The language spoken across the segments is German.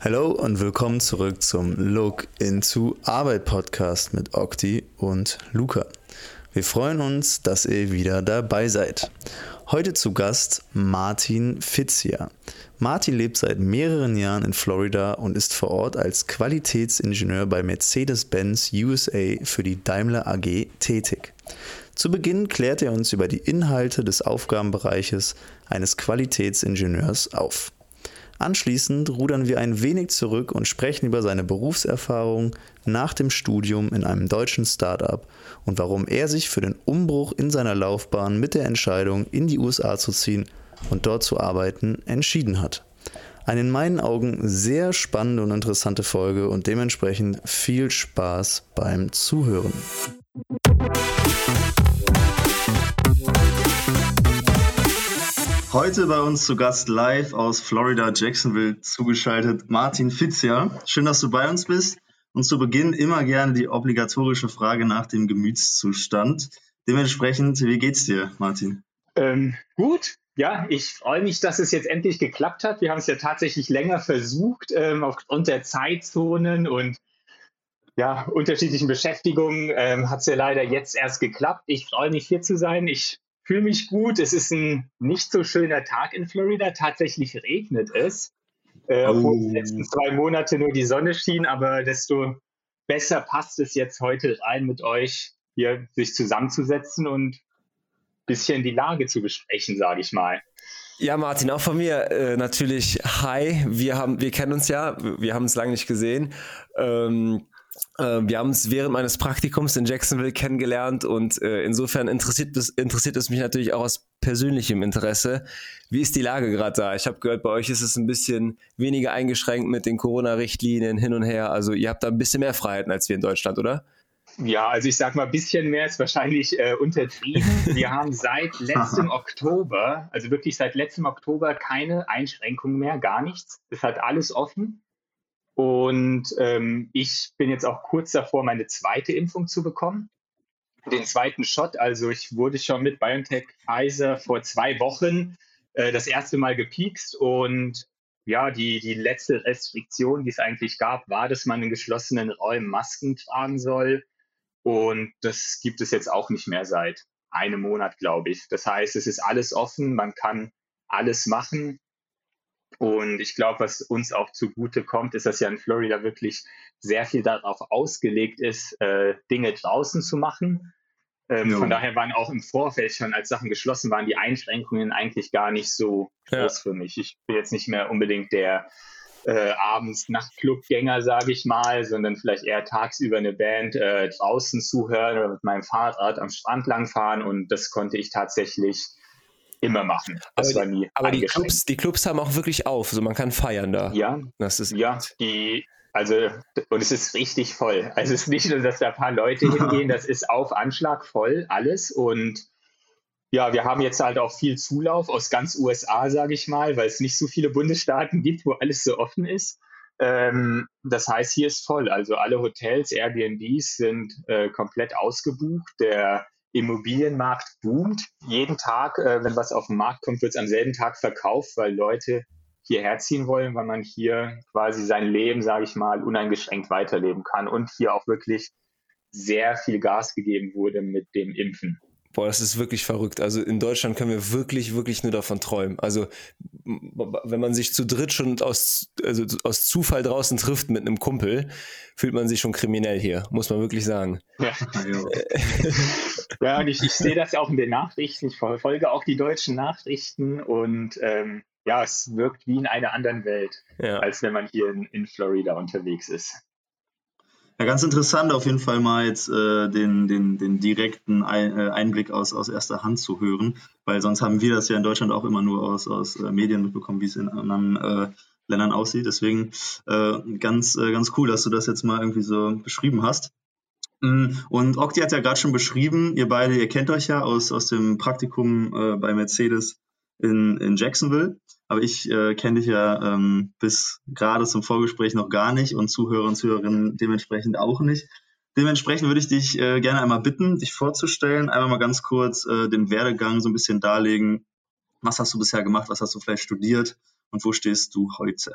Hallo und willkommen zurück zum Look into Arbeit Podcast mit Okti und Luca. Wir freuen uns, dass ihr wieder dabei seid. Heute zu Gast Martin Fitzia. Martin lebt seit mehreren Jahren in Florida und ist vor Ort als Qualitätsingenieur bei Mercedes-Benz USA für die Daimler AG tätig. Zu Beginn klärt er uns über die Inhalte des Aufgabenbereiches eines Qualitätsingenieurs auf. Anschließend rudern wir ein wenig zurück und sprechen über seine Berufserfahrung nach dem Studium in einem deutschen Startup und warum er sich für den Umbruch in seiner Laufbahn mit der Entscheidung, in die USA zu ziehen und dort zu arbeiten, entschieden hat. Eine in meinen Augen sehr spannende und interessante Folge und dementsprechend viel Spaß beim Zuhören. Heute bei uns zu Gast live aus Florida, Jacksonville zugeschaltet Martin Fitzia. Schön, dass du bei uns bist. Und zu Beginn immer gerne die obligatorische Frage nach dem Gemütszustand. Dementsprechend, wie geht's dir, Martin? Ähm, gut, ja, ich freue mich, dass es jetzt endlich geklappt hat. Wir haben es ja tatsächlich länger versucht, ähm, aufgrund der Zeitzonen und ja, unterschiedlichen Beschäftigungen ähm, hat es ja leider jetzt erst geklappt. Ich freue mich, hier zu sein. Ich fühle mich gut. Es ist ein nicht so schöner Tag in Florida. Tatsächlich regnet es. Äh, oh. Obwohl die letzten zwei Monate nur die Sonne schien, aber desto besser passt es jetzt heute rein mit euch, hier sich zusammenzusetzen und ein bisschen die Lage zu besprechen, sage ich mal. Ja, Martin, auch von mir äh, natürlich hi. Wir haben, wir kennen uns ja, wir haben uns lange nicht gesehen. Ähm, äh, wir haben uns während meines Praktikums in Jacksonville kennengelernt und äh, insofern interessiert, interessiert es mich natürlich auch aus persönlichem Interesse. Wie ist die Lage gerade da? Ich habe gehört, bei euch ist es ein bisschen weniger eingeschränkt mit den Corona-Richtlinien hin und her. Also ihr habt da ein bisschen mehr Freiheiten als wir in Deutschland, oder? Ja, also ich sag mal, ein bisschen mehr ist wahrscheinlich äh, untertrieben. Wir haben seit letztem Oktober, also wirklich seit letztem Oktober, keine Einschränkungen mehr, gar nichts. Es hat alles offen. Und ähm, ich bin jetzt auch kurz davor, meine zweite Impfung zu bekommen. Den zweiten Shot, also ich wurde schon mit BioNTech Pfizer vor zwei Wochen äh, das erste Mal gepiekst und ja, die, die letzte Restriktion, die es eigentlich gab, war, dass man in geschlossenen Räumen Masken tragen soll. Und das gibt es jetzt auch nicht mehr seit einem Monat, glaube ich. Das heißt, es ist alles offen, man kann alles machen. Und ich glaube, was uns auch zugute kommt, ist, dass ja in Florida wirklich sehr viel darauf ausgelegt ist, äh, Dinge draußen zu machen. Ähm, ja. Von daher waren auch im Vorfeld schon, als Sachen geschlossen waren, die Einschränkungen eigentlich gar nicht so groß ja. für mich. Ich bin jetzt nicht mehr unbedingt der äh, abends Nachtclubgänger, sage ich mal, sondern vielleicht eher tagsüber eine Band äh, draußen zuhören oder mit meinem Fahrrad am Strand langfahren. Und das konnte ich tatsächlich immer machen. Das aber, war nie aber die Clubs, die Clubs haben auch wirklich auf, also man kann feiern da. Ja, das ist ja, die, also und es ist richtig voll. Also es ist nicht nur, dass da ein paar Leute hingehen, das ist auf Anschlag voll alles und ja, wir haben jetzt halt auch viel Zulauf aus ganz USA, sage ich mal, weil es nicht so viele Bundesstaaten gibt, wo alles so offen ist. Ähm, das heißt, hier ist voll. Also alle Hotels, Airbnbs sind äh, komplett ausgebucht. Der Immobilienmarkt boomt. Jeden Tag, äh, wenn was auf den Markt kommt, wird es am selben Tag verkauft, weil Leute hierher ziehen wollen, weil man hier quasi sein Leben, sage ich mal, uneingeschränkt weiterleben kann und hier auch wirklich sehr viel Gas gegeben wurde mit dem Impfen. Boah, das ist wirklich verrückt. Also in Deutschland können wir wirklich, wirklich nur davon träumen. Also wenn man sich zu dritt schon aus, also aus Zufall draußen trifft mit einem Kumpel, fühlt man sich schon kriminell hier, muss man wirklich sagen. Ja, ja und ich, ich sehe das ja auch in den Nachrichten. Ich verfolge auch die deutschen Nachrichten und ähm, ja, es wirkt wie in einer anderen Welt, ja. als wenn man hier in, in Florida unterwegs ist. Ja, ganz interessant auf jeden Fall mal jetzt äh, den, den, den direkten äh, Einblick aus, aus erster Hand zu hören, weil sonst haben wir das ja in Deutschland auch immer nur aus, aus äh, Medien mitbekommen, wie es in anderen äh, Ländern aussieht. Deswegen äh, ganz, äh, ganz cool, dass du das jetzt mal irgendwie so beschrieben hast. Mm, und Okti hat ja gerade schon beschrieben, ihr beide, ihr kennt euch ja aus, aus dem Praktikum äh, bei Mercedes in, in Jacksonville. Aber ich äh, kenne dich ja ähm, bis gerade zum Vorgespräch noch gar nicht und Zuhörer und Zuhörerinnen dementsprechend auch nicht. Dementsprechend würde ich dich äh, gerne einmal bitten, dich vorzustellen, einmal mal ganz kurz äh, den Werdegang so ein bisschen darlegen. Was hast du bisher gemacht? Was hast du vielleicht studiert? Und wo stehst du heute?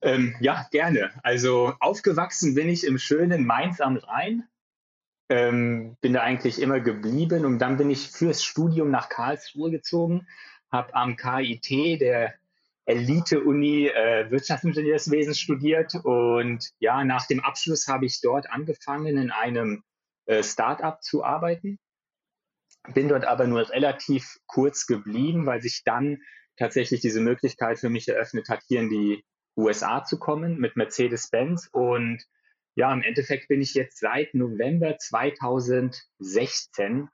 Ähm, ja, gerne. Also aufgewachsen bin ich im schönen Mainz am Rhein. Ähm, bin da eigentlich immer geblieben und dann bin ich fürs Studium nach Karlsruhe gezogen, habe am KIT, der Elite-Uni äh, Wirtschaftsingenieurswesen studiert und ja, nach dem Abschluss habe ich dort angefangen, in einem äh, Startup zu arbeiten. Bin dort aber nur relativ kurz geblieben, weil sich dann tatsächlich diese Möglichkeit für mich eröffnet hat, hier in die USA zu kommen mit Mercedes-Benz. Und ja, im Endeffekt bin ich jetzt seit November 2016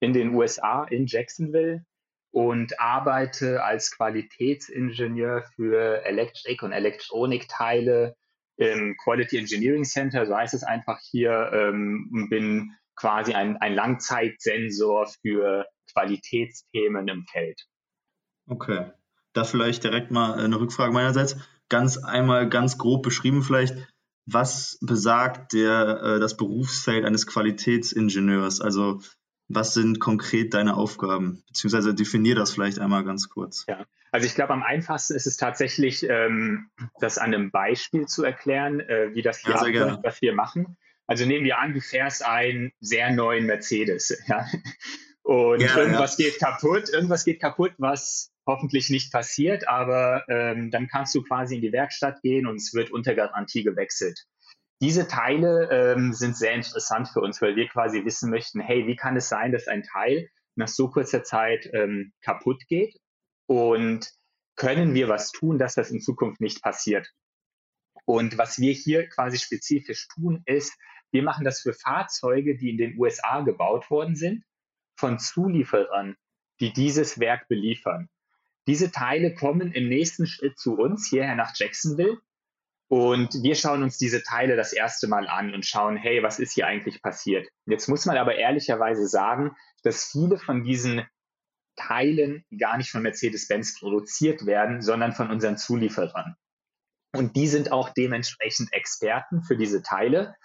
in den USA, in Jacksonville und arbeite als Qualitätsingenieur für Elektrik und Elektronikteile im Quality Engineering Center, so heißt es einfach hier, ähm, bin quasi ein, ein Langzeitsensor für Qualitätsthemen im Feld. Okay, da vielleicht direkt mal eine Rückfrage meinerseits ganz einmal ganz grob beschrieben vielleicht, was besagt der, äh, das Berufsfeld eines Qualitätsingenieurs? Also was sind konkret deine Aufgaben? Beziehungsweise definier das vielleicht einmal ganz kurz. Ja, also ich glaube, am einfachsten ist es tatsächlich, ähm, das an einem Beispiel zu erklären, äh, wie das hier ja, abläuft, was wir machen. Also nehmen wir an, du fährst einen sehr neuen Mercedes, ja. Und ja, irgendwas ja. geht kaputt, irgendwas geht kaputt, was hoffentlich nicht passiert, aber ähm, dann kannst du quasi in die Werkstatt gehen und es wird unter Garantie gewechselt. Diese Teile ähm, sind sehr interessant für uns, weil wir quasi wissen möchten, hey, wie kann es sein, dass ein Teil nach so kurzer Zeit ähm, kaputt geht und können wir was tun, dass das in Zukunft nicht passiert? Und was wir hier quasi spezifisch tun, ist, wir machen das für Fahrzeuge, die in den USA gebaut worden sind, von Zulieferern, die dieses Werk beliefern. Diese Teile kommen im nächsten Schritt zu uns hierher nach Jacksonville und wir schauen uns diese Teile das erste Mal an und schauen, hey, was ist hier eigentlich passiert? Jetzt muss man aber ehrlicherweise sagen, dass viele von diesen Teilen gar nicht von Mercedes-Benz produziert werden, sondern von unseren Zulieferern. Und die sind auch dementsprechend Experten für diese Teile.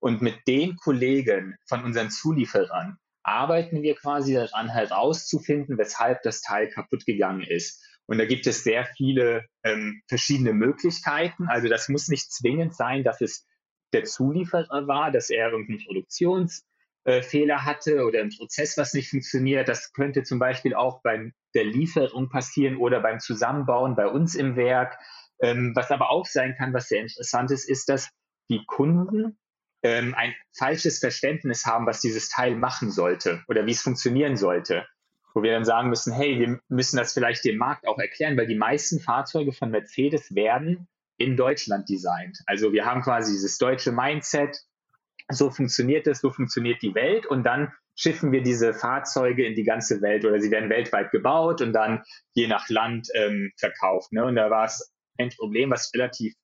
Und mit den Kollegen von unseren Zulieferern arbeiten wir quasi daran herauszufinden, weshalb das Teil kaputt gegangen ist. Und da gibt es sehr viele ähm, verschiedene Möglichkeiten. Also das muss nicht zwingend sein, dass es der Zulieferer war, dass er irgendeinen Produktionsfehler äh, hatte oder ein Prozess, was nicht funktioniert. Das könnte zum Beispiel auch bei der Lieferung passieren oder beim Zusammenbauen bei uns im Werk. Ähm, was aber auch sein kann, was sehr interessant ist, ist, dass die Kunden ähm, ein falsches Verständnis haben, was dieses Teil machen sollte oder wie es funktionieren sollte. Wo wir dann sagen müssen, hey, wir müssen das vielleicht dem Markt auch erklären, weil die meisten Fahrzeuge von Mercedes werden in Deutschland designt. Also wir haben quasi dieses deutsche Mindset, so funktioniert es, so funktioniert die Welt und dann schiffen wir diese Fahrzeuge in die ganze Welt oder sie werden weltweit gebaut und dann je nach Land ähm, verkauft. Ne? Und da war es ein Problem, was relativ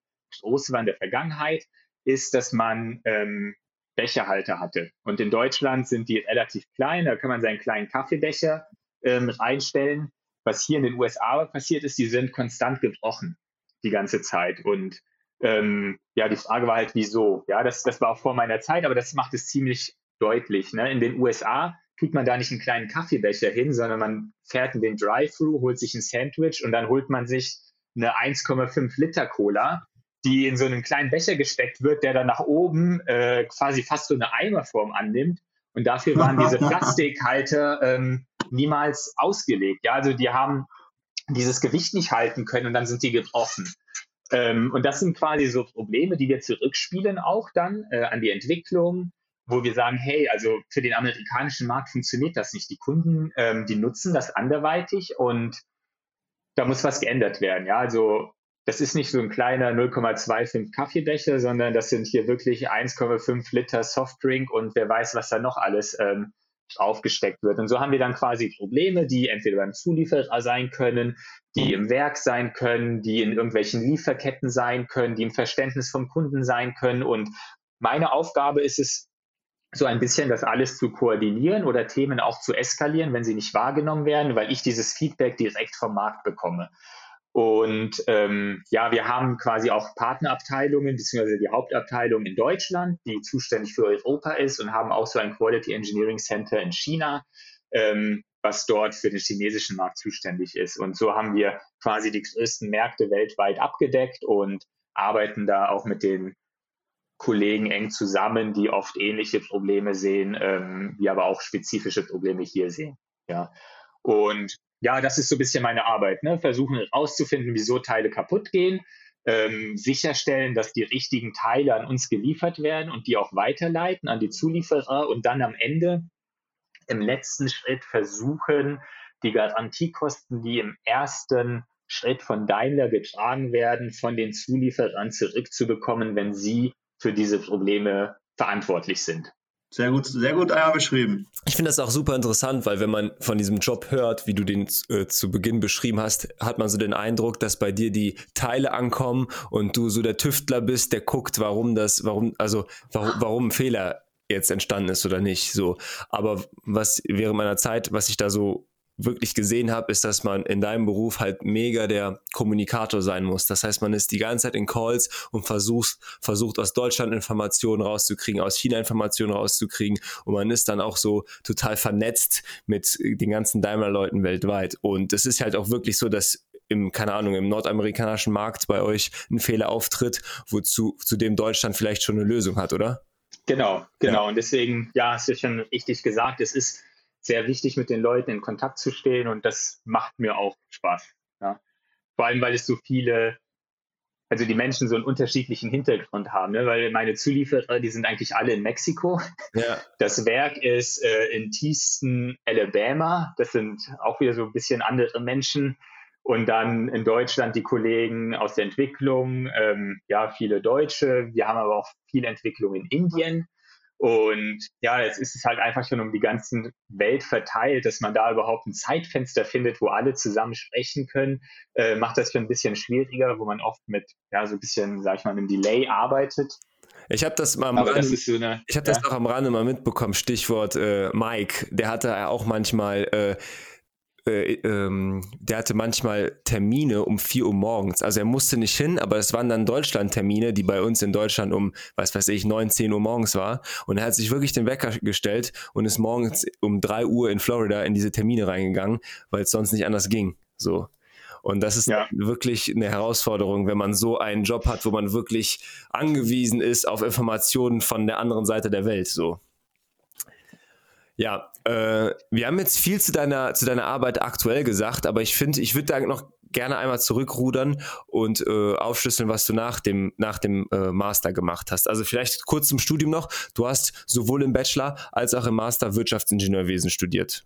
groß war in der Vergangenheit, ist, dass man ähm, Becherhalter hatte. Und in Deutschland sind die relativ klein, da kann man seinen kleinen Kaffeebecher ähm, reinstellen. Was hier in den USA passiert ist, die sind konstant gebrochen die ganze Zeit. Und ähm, ja, die Frage war halt, wieso? Ja, das, das war auch vor meiner Zeit, aber das macht es ziemlich deutlich. Ne? In den USA tut man da nicht einen kleinen Kaffeebecher hin, sondern man fährt in den Drive-Thru, holt sich ein Sandwich und dann holt man sich eine 1,5 Liter Cola die in so einen kleinen Becher gesteckt wird, der dann nach oben äh, quasi fast so eine Eimerform annimmt. Und dafür waren diese Plastikhalter ähm, niemals ausgelegt. Ja, also die haben dieses Gewicht nicht halten können und dann sind die gebrochen. Ähm, und das sind quasi so Probleme, die wir zurückspielen auch dann äh, an die Entwicklung, wo wir sagen, hey, also für den amerikanischen Markt funktioniert das nicht. Die Kunden, ähm, die nutzen das anderweitig und da muss was geändert werden. Ja, also das ist nicht so ein kleiner 0,25 Kaffeebecher, sondern das sind hier wirklich 1,5 Liter Softdrink und wer weiß, was da noch alles ähm, draufgesteckt wird. Und so haben wir dann quasi Probleme, die entweder beim Zulieferer sein können, die im Werk sein können, die in irgendwelchen Lieferketten sein können, die im Verständnis vom Kunden sein können. Und meine Aufgabe ist es, so ein bisschen das alles zu koordinieren oder Themen auch zu eskalieren, wenn sie nicht wahrgenommen werden, weil ich dieses Feedback direkt vom Markt bekomme. Und ähm, ja, wir haben quasi auch Partnerabteilungen, beziehungsweise die Hauptabteilung in Deutschland, die zuständig für Europa ist und haben auch so ein Quality Engineering Center in China, ähm, was dort für den chinesischen Markt zuständig ist. Und so haben wir quasi die größten Märkte weltweit abgedeckt und arbeiten da auch mit den Kollegen eng zusammen, die oft ähnliche Probleme sehen, ähm, die aber auch spezifische Probleme hier sehen. Ja. Und ja, das ist so ein bisschen meine Arbeit. Ne? Versuchen herauszufinden, wieso Teile kaputt gehen, ähm, sicherstellen, dass die richtigen Teile an uns geliefert werden und die auch weiterleiten an die Zulieferer und dann am Ende im letzten Schritt versuchen, die Garantiekosten, die im ersten Schritt von Daimler getragen werden, von den Zulieferern zurückzubekommen, wenn sie für diese Probleme verantwortlich sind. Sehr gut, sehr gut einmal beschrieben. Ich finde das auch super interessant, weil wenn man von diesem Job hört, wie du den äh, zu Beginn beschrieben hast, hat man so den Eindruck, dass bei dir die Teile ankommen und du so der Tüftler bist, der guckt, warum das, warum, also warum, warum ein Fehler jetzt entstanden ist oder nicht. So, aber was während meiner Zeit, was ich da so wirklich gesehen habe, ist, dass man in deinem Beruf halt mega der Kommunikator sein muss. Das heißt, man ist die ganze Zeit in Calls und versucht, versucht aus Deutschland Informationen rauszukriegen, aus China Informationen rauszukriegen und man ist dann auch so total vernetzt mit den ganzen Daimler-Leuten weltweit. Und es ist halt auch wirklich so, dass im, keine Ahnung, im nordamerikanischen Markt bei euch ein Fehler auftritt, wozu zu dem Deutschland vielleicht schon eine Lösung hat, oder? Genau, genau. Ja. Und deswegen, ja, hast du schon richtig gesagt, es ist sehr wichtig, mit den Leuten in Kontakt zu stehen und das macht mir auch Spaß. Ja. Vor allem, weil es so viele, also die Menschen so einen unterschiedlichen Hintergrund haben, ne? weil meine Zulieferer, die sind eigentlich alle in Mexiko. Ja. Das Werk ist äh, in Tieston, Alabama. Das sind auch wieder so ein bisschen andere Menschen. Und dann in Deutschland die Kollegen aus der Entwicklung, ähm, ja, viele Deutsche. Wir haben aber auch viel Entwicklung in Indien. Und ja, jetzt ist es halt einfach schon um die ganze Welt verteilt, dass man da überhaupt ein Zeitfenster findet, wo alle zusammen sprechen können, äh, macht das schon ein bisschen schwieriger, wo man oft mit, ja, so ein bisschen, sag ich mal, einem Delay arbeitet. Ich habe das mal am Rande, so eine, ich habe ja. das noch am Rande mal mitbekommen, Stichwort äh, Mike, der hatte ja auch manchmal äh, äh, ähm, der hatte manchmal Termine um 4 Uhr morgens. Also er musste nicht hin, aber es waren dann Deutschland-Termine, die bei uns in Deutschland um, was weiß ich, 9, 10 Uhr morgens war. Und er hat sich wirklich den Wecker gestellt und ist morgens um 3 Uhr in Florida in diese Termine reingegangen, weil es sonst nicht anders ging. So. Und das ist ja. wirklich eine Herausforderung, wenn man so einen Job hat, wo man wirklich angewiesen ist auf Informationen von der anderen Seite der Welt. So. Ja, äh, wir haben jetzt viel zu deiner, zu deiner Arbeit aktuell gesagt, aber ich finde, ich würde da noch gerne einmal zurückrudern und äh, aufschlüsseln, was du nach dem, nach dem äh, Master gemacht hast. Also vielleicht kurz zum Studium noch. Du hast sowohl im Bachelor als auch im Master Wirtschaftsingenieurwesen studiert.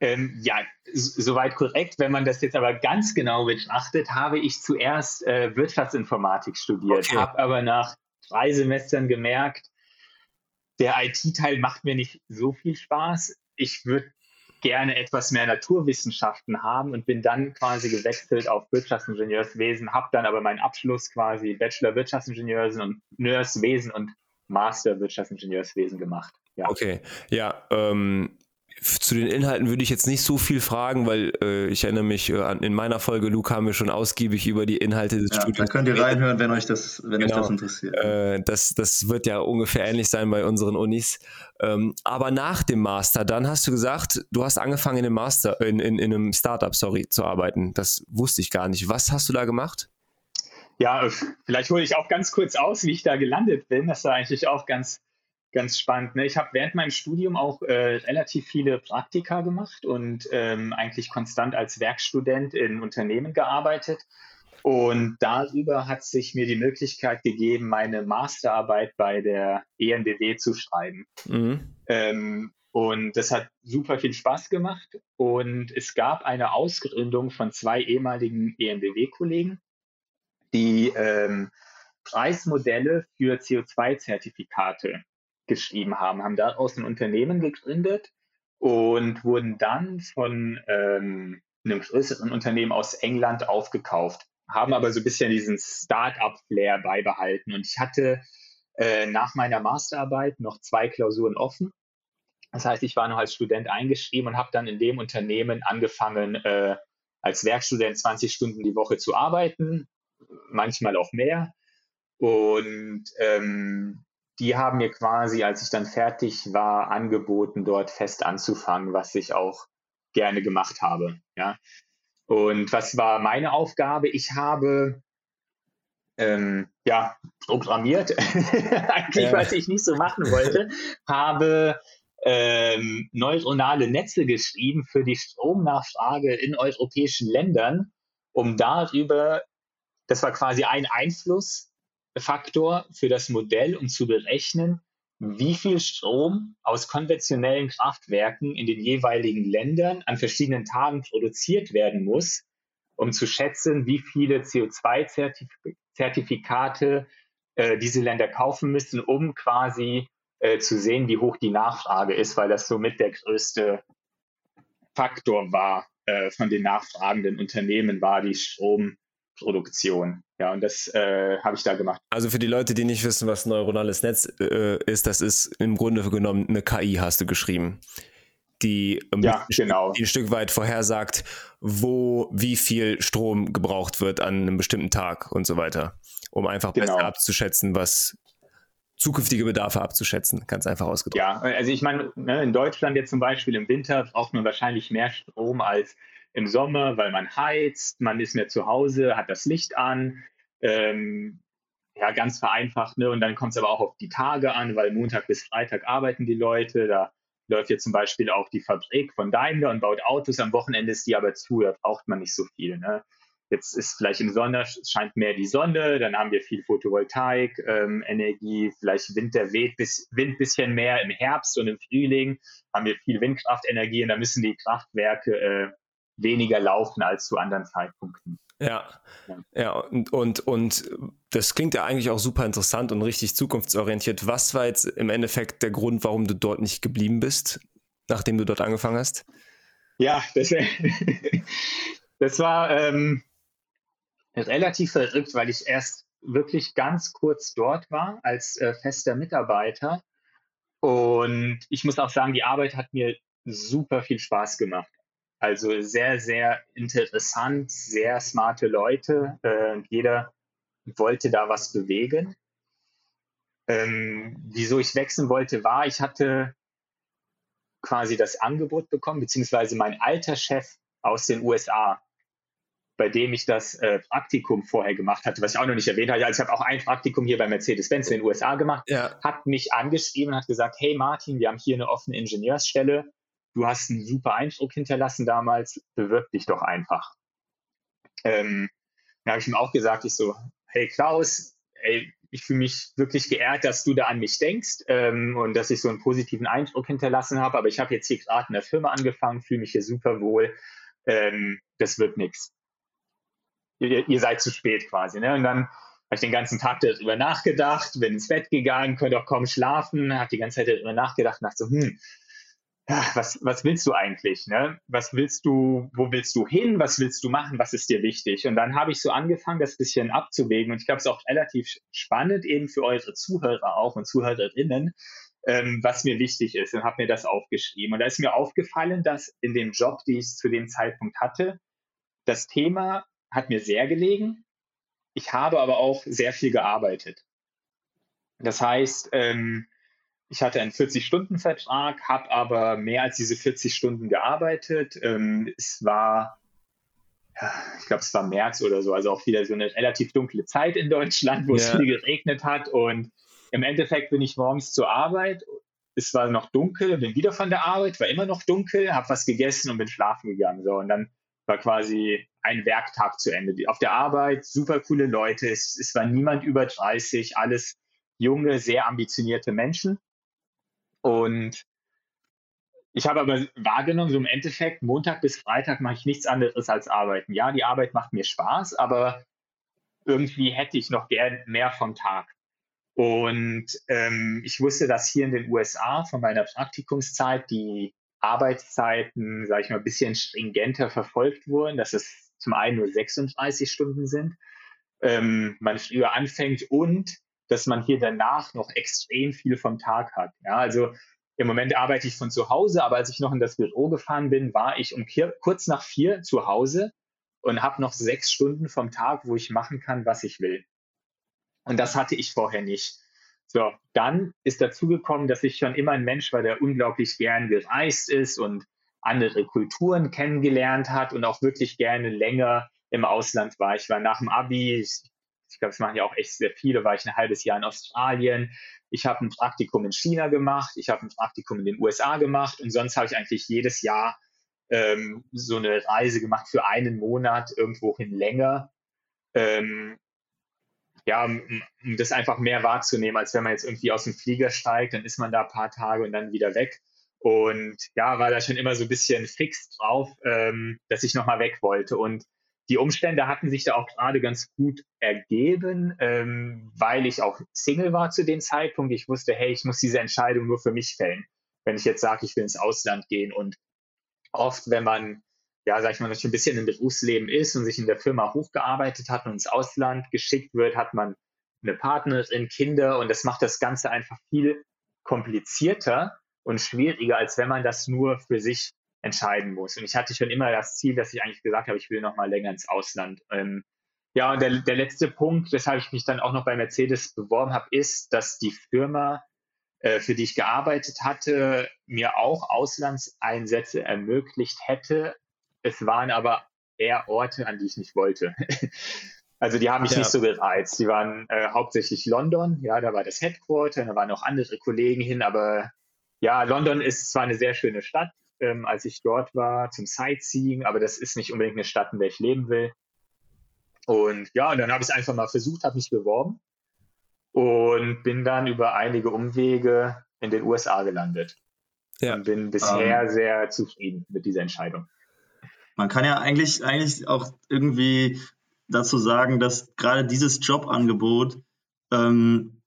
Ähm, ja, soweit korrekt. Wenn man das jetzt aber ganz genau betrachtet, habe ich zuerst äh, Wirtschaftsinformatik studiert, okay. habe aber nach drei Semestern gemerkt, der IT-Teil macht mir nicht so viel Spaß. Ich würde gerne etwas mehr Naturwissenschaften haben und bin dann quasi gewechselt auf Wirtschaftsingenieurswesen, habe dann aber meinen Abschluss quasi Bachelor Wirtschaftsingenieurswesen und und Master Wirtschaftsingenieurswesen gemacht. Ja. Okay, ja, ähm, zu den Inhalten würde ich jetzt nicht so viel fragen, weil äh, ich erinnere mich äh, an in meiner Folge, Luke, haben wir schon ausgiebig über die Inhalte des ja, Studiums. Da könnt ihr reinhören, wenn euch das, wenn genau. euch das interessiert. Äh, das, das wird ja ungefähr ähnlich sein bei unseren Unis. Ähm, aber nach dem Master, dann hast du gesagt, du hast angefangen in einem Master, in, in, in einem Startup, sorry, zu arbeiten. Das wusste ich gar nicht. Was hast du da gemacht? Ja, vielleicht hole ich auch ganz kurz aus, wie ich da gelandet bin. Das war eigentlich auch ganz ganz spannend. Ne? Ich habe während meinem Studium auch äh, relativ viele Praktika gemacht und ähm, eigentlich konstant als Werkstudent in Unternehmen gearbeitet. Und darüber hat sich mir die Möglichkeit gegeben, meine Masterarbeit bei der ENBW zu schreiben. Mhm. Ähm, und das hat super viel Spaß gemacht. Und es gab eine Ausgründung von zwei ehemaligen ENBW-Kollegen, die ähm, Preismodelle für CO2-Zertifikate geschrieben haben, haben daraus ein Unternehmen gegründet und wurden dann von ähm, einem größeren Unternehmen aus England aufgekauft, haben aber so ein bisschen diesen Start-up-Flair beibehalten. Und ich hatte äh, nach meiner Masterarbeit noch zwei Klausuren offen. Das heißt, ich war noch als Student eingeschrieben und habe dann in dem Unternehmen angefangen, äh, als Werkstudent 20 Stunden die Woche zu arbeiten, manchmal auch mehr. Und ähm, die haben mir quasi, als ich dann fertig war, angeboten, dort fest anzufangen, was ich auch gerne gemacht habe. Ja. Und was war meine Aufgabe? Ich habe ähm, ja, programmiert, eigentlich ja. was ich nicht so machen wollte, habe ähm, neuronale Netze geschrieben für die Stromnachfrage in europäischen Ländern, um darüber, das war quasi ein Einflussfaktor für das Modell, um zu berechnen, wie viel Strom aus konventionellen Kraftwerken in den jeweiligen Ländern an verschiedenen Tagen produziert werden muss, um zu schätzen, wie viele CO2-Zertifikate äh, diese Länder kaufen müssen, um quasi äh, zu sehen, wie hoch die Nachfrage ist, weil das somit der größte Faktor war äh, von den nachfragenden Unternehmen, war die Stromproduktion. Ja, und das äh, habe ich da gemacht. Also für die Leute, die nicht wissen, was neuronales Netz äh, ist, das ist im Grunde genommen eine KI, hast du geschrieben die, ja, genau. die ein Stück weit vorhersagt, wo wie viel Strom gebraucht wird an einem bestimmten Tag und so weiter, um einfach genau. besser abzuschätzen, was zukünftige Bedarfe abzuschätzen, ganz einfach ausgedrückt. Ja, also ich meine, ne, in Deutschland jetzt zum Beispiel im Winter braucht man wahrscheinlich mehr Strom als im Sommer, weil man heizt, man ist mehr zu Hause, hat das Licht an. Ähm, ja, ganz vereinfacht, ne? Und dann kommt es aber auch auf die Tage an, weil Montag bis Freitag arbeiten die Leute, da läuft jetzt zum Beispiel auch die Fabrik von Daimler und baut Autos. Am Wochenende ist die aber zu, da braucht man nicht so viel. Ne? Jetzt ist vielleicht im Sommer scheint mehr die Sonne, dann haben wir viel Photovoltaik, ähm, Energie, vielleicht Wind, der weht bis, Wind bisschen mehr im Herbst und im Frühling haben wir viel Windkraftenergie und da müssen die Kraftwerke äh, weniger laufen als zu anderen Zeitpunkten. Ja, ja, und, und, und das klingt ja eigentlich auch super interessant und richtig zukunftsorientiert. Was war jetzt im Endeffekt der Grund, warum du dort nicht geblieben bist, nachdem du dort angefangen hast? Ja, das, das war ähm, relativ verrückt, weil ich erst wirklich ganz kurz dort war als äh, fester Mitarbeiter. Und ich muss auch sagen, die Arbeit hat mir super viel Spaß gemacht. Also sehr, sehr interessant, sehr smarte Leute. Äh, jeder wollte da was bewegen. Ähm, wieso ich wechseln wollte, war, ich hatte quasi das Angebot bekommen, beziehungsweise mein alter Chef aus den USA, bei dem ich das äh, Praktikum vorher gemacht hatte, was ich auch noch nicht erwähnt habe. Also ich habe auch ein Praktikum hier bei Mercedes-Benz in den USA gemacht, ja. hat mich angeschrieben und hat gesagt, hey Martin, wir haben hier eine offene Ingenieursstelle du hast einen super Eindruck hinterlassen damals, bewirb dich doch einfach. Ähm, da habe ich ihm auch gesagt, ich so, hey Klaus, ey, ich fühle mich wirklich geehrt, dass du da an mich denkst ähm, und dass ich so einen positiven Eindruck hinterlassen habe, aber ich habe jetzt hier gerade in der Firma angefangen, fühle mich hier super wohl, ähm, das wird nichts. Ihr, ihr, seid zu spät quasi. Ne? Und dann habe ich den ganzen Tag darüber nachgedacht, bin ins Bett gegangen, konnte auch kaum schlafen, habe die ganze Zeit darüber nachgedacht dachte so, hm, was, was willst du eigentlich? Ne? Was willst du, wo willst du hin? Was willst du machen? Was ist dir wichtig? Und dann habe ich so angefangen, das bisschen abzuwägen. Und ich glaube, es ist auch relativ spannend eben für eure Zuhörer auch und Zuhörerinnen, ähm, was mir wichtig ist. Und habe mir das aufgeschrieben. Und da ist mir aufgefallen, dass in dem Job, den ich zu dem Zeitpunkt hatte, das Thema hat mir sehr gelegen. Ich habe aber auch sehr viel gearbeitet. Das heißt, ähm, ich hatte einen 40-Stunden-Vertrag, habe aber mehr als diese 40 Stunden gearbeitet. Ähm, es war, ich glaube, es war März oder so, also auch wieder so eine relativ dunkle Zeit in Deutschland, wo ja. es viel geregnet hat. Und im Endeffekt bin ich morgens zur Arbeit. Es war noch dunkel, bin wieder von der Arbeit, war immer noch dunkel, habe was gegessen und bin schlafen gegangen. So, und dann war quasi ein Werktag zu Ende. Auf der Arbeit super coole Leute, es, es war niemand über 30, alles junge, sehr ambitionierte Menschen. Und ich habe aber wahrgenommen, so im Endeffekt, Montag bis Freitag mache ich nichts anderes als arbeiten. Ja, die Arbeit macht mir Spaß, aber irgendwie hätte ich noch gern mehr vom Tag. Und ähm, ich wusste, dass hier in den USA von meiner Praktikumszeit die Arbeitszeiten, sage ich mal, ein bisschen stringenter verfolgt wurden, dass es zum einen nur 36 Stunden sind, ähm, man früher anfängt und dass man hier danach noch extrem viel vom Tag hat. Ja, also im Moment arbeite ich von zu Hause, aber als ich noch in das Büro gefahren bin, war ich um kurz nach vier zu Hause und habe noch sechs Stunden vom Tag, wo ich machen kann, was ich will. Und das hatte ich vorher nicht. So, dann ist dazu gekommen, dass ich schon immer ein Mensch war, der unglaublich gern gereist ist und andere Kulturen kennengelernt hat und auch wirklich gerne länger im Ausland war. Ich war nach dem Abi, Ich glaube, es machen ja auch echt sehr viele. War ich ein halbes Jahr in Australien. Ich habe ein Praktikum in China gemacht. Ich habe ein Praktikum in den USA gemacht. Und sonst habe ich eigentlich jedes Jahr ähm, so eine Reise gemacht für einen Monat irgendwohin länger. Ähm, ja, um, um das einfach mehr wahrzunehmen, als wenn man jetzt irgendwie aus dem Flieger steigt, dann ist man da ein paar Tage und dann wieder weg. Und ja, war da schon immer so ein bisschen fix drauf, ähm, dass ich nochmal weg wollte. Und die Umstände hatten sich da auch gerade ganz gut ergeben, ähm, weil ich auch Single war zu dem Zeitpunkt. Ich wusste, hey, ich muss diese Entscheidung nur für mich fällen, wenn ich jetzt sage, ich will ins Ausland gehen. Und oft, wenn man, ja, sag ich mal, ein bisschen im Berufsleben ist und sich in der Firma hochgearbeitet hat und ins Ausland geschickt wird, hat man eine Partnerin, Kinder und das macht das Ganze einfach viel komplizierter und schwieriger, als wenn man das nur für sich entscheiden muss. Und ich hatte schon immer das Ziel, dass ich eigentlich gesagt habe, ich will noch mal länger ins Ausland. Ähm, ja, und der, der letzte Punkt, weshalb ich mich dann auch noch bei Mercedes beworben habe, ist, dass die Firma, äh, für die ich gearbeitet hatte, mir auch Auslandseinsätze ermöglicht hätte. Es waren aber eher Orte, an die ich nicht wollte. Also die haben mich ja. nicht so gereizt. Die waren äh, hauptsächlich London, ja, da war das Headquarter, da waren noch andere Kollegen hin, aber ja, London ist zwar eine sehr schöne Stadt, ähm, als ich dort war zum Sightseeing, aber das ist nicht unbedingt eine Stadt, in der ich leben will. Und ja, und dann habe ich es einfach mal versucht, habe mich beworben und bin dann über einige Umwege in den USA gelandet. Ja. Und bin bisher um, ähm. sehr zufrieden mit dieser Entscheidung. Man kann ja eigentlich, eigentlich auch irgendwie dazu sagen, dass gerade dieses Jobangebot ähm,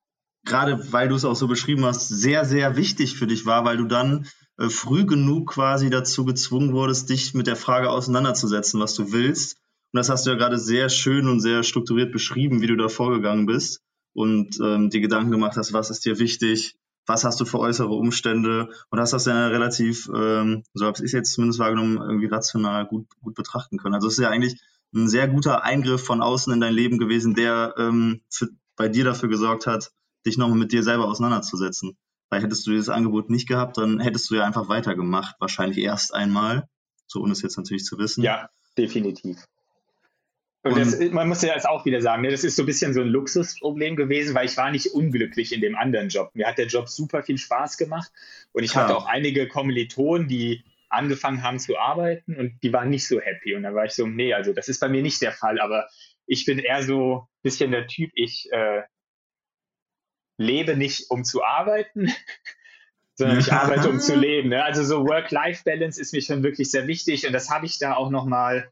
gerade weil du es auch so beschrieben hast, sehr, sehr wichtig für dich war, weil du dann früh genug quasi dazu gezwungen wurdest, dich mit der Frage auseinanderzusetzen, was du willst. Und das hast du ja gerade sehr schön und sehr strukturiert beschrieben, wie du da vorgegangen bist und ähm, dir Gedanken gemacht hast, was ist dir wichtig, was hast du für äußere Umstände und hast das ja relativ, ähm, so habe ich es jetzt zumindest wahrgenommen, irgendwie rational gut, gut betrachten können. Also es ist ja eigentlich ein sehr guter Eingriff von außen in dein Leben gewesen, der ähm, für, bei dir dafür gesorgt hat, dich nochmal mit dir selber auseinanderzusetzen. Weil hättest du dieses Angebot nicht gehabt, dann hättest du ja einfach weitergemacht. Wahrscheinlich erst einmal, so ohne es jetzt natürlich zu wissen. Ja, definitiv. Und, das, man muss ja jetzt auch wieder sagen, ne, das ist so ein bisschen so ein Luxusproblem gewesen, weil ich war nicht unglücklich in dem anderen Job. Mir hat der Job super viel Spaß gemacht und ich Klar. hatte auch einige Kommilitonen, die angefangen haben zu arbeiten und die waren nicht so happy. Und dann war ich so, nee, also das ist bei mir nicht der Fall, aber ich bin eher so ein bisschen der Typ, ich äh, lebe nicht, um zu arbeiten, sondern ich arbeite, um zu leben. Ne? Also so Work-Life-Balance ist mir schon wirklich sehr wichtig und das habe ich da auch nochmal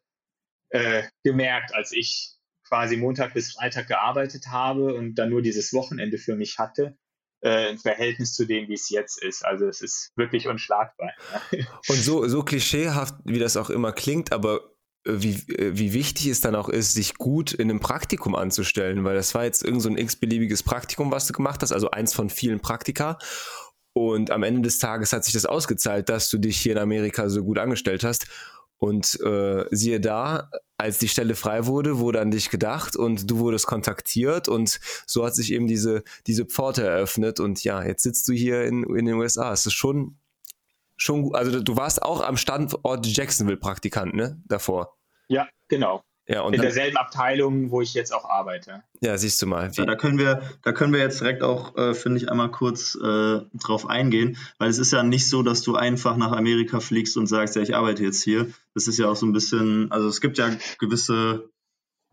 äh, gemerkt, als ich quasi Montag bis Freitag gearbeitet habe und dann nur dieses Wochenende für mich hatte äh, im Verhältnis zu dem, wie es jetzt ist. Also es ist wirklich unschlagbar. Und so, so klischeehaft, wie das auch immer klingt, aber wie, wie wichtig es dann auch ist, sich gut in einem Praktikum anzustellen, weil das war jetzt irgend so ein x-beliebiges Praktikum, was du gemacht hast, also eins von vielen Praktika. Und am Ende des Tages hat sich das ausgezahlt, dass du dich hier in Amerika so gut angestellt hast. Und äh, siehe da, als die Stelle frei wurde, wurde an dich gedacht und du wurdest kontaktiert und so hat sich eben diese, diese Pforte eröffnet und ja, jetzt sitzt du hier in, in den USA. Es ist schon schon gut. Also du warst auch am Standort Jacksonville Praktikant, ne? Davor. Ja, genau. Ja, in dann, derselben Abteilung, wo ich jetzt auch arbeite. Ja, siehst du mal. Ja, da können wir, da können wir jetzt direkt auch, äh, finde ich, einmal kurz äh, drauf eingehen, weil es ist ja nicht so, dass du einfach nach Amerika fliegst und sagst, ja, ich arbeite jetzt hier. Das ist ja auch so ein bisschen, also es gibt ja gewisse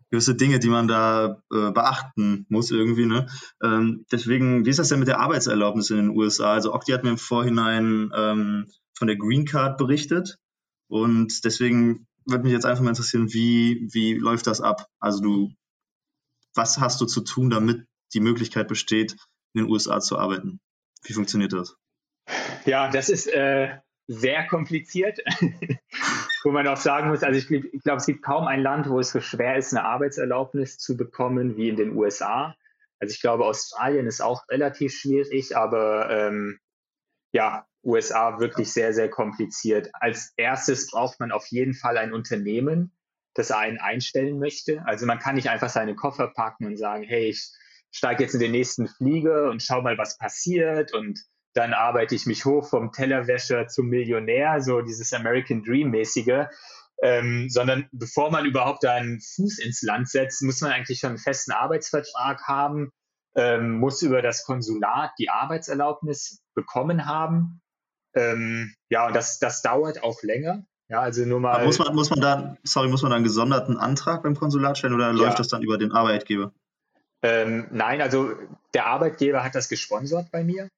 gewisse Dinge, die man da äh, beachten muss irgendwie. Ne? Ähm, deswegen, wie ist das denn mit der Arbeitserlaubnis in den USA? Also Okti hat mir im Vorhinein ähm, von der Green Card berichtet und deswegen würde mich jetzt einfach mal interessieren, wie, wie läuft das ab? Also du, was hast du zu tun, damit die Möglichkeit besteht, in den USA zu arbeiten? Wie funktioniert das? Ja, das ist äh, sehr kompliziert, wo man auch sagen muss, also ich, ich glaube, es gibt kaum ein Land, wo es so schwer ist, eine Arbeitserlaubnis zu bekommen wie in den USA. Also ich glaube, Australien ist auch relativ schwierig, aber ähm, ja, USA wirklich sehr, sehr kompliziert. Als erstes braucht man auf jeden Fall ein Unternehmen, das einen einstellen möchte. Also man kann nicht einfach seine Koffer packen und sagen, hey, ich steige jetzt in den nächsten Flieger und schau mal, was passiert und dann arbeite ich mich hoch vom Tellerwäscher zum Millionär, so dieses American Dream mäßige. ähm, sondern bevor man überhaupt einen Fuß ins Land setzt, muss man eigentlich schon einen festen Arbeitsvertrag haben, ähm, muss über das Konsulat die Arbeitserlaubnis bekommen haben. Ähm, ja, und das, das dauert auch länger. Ja, also nur mal. Aber muss man, muss man da, sorry, muss man da einen gesonderten Antrag beim Konsulat stellen oder ja. läuft das dann über den Arbeitgeber? Ähm, nein, also der Arbeitgeber hat das gesponsert bei mir.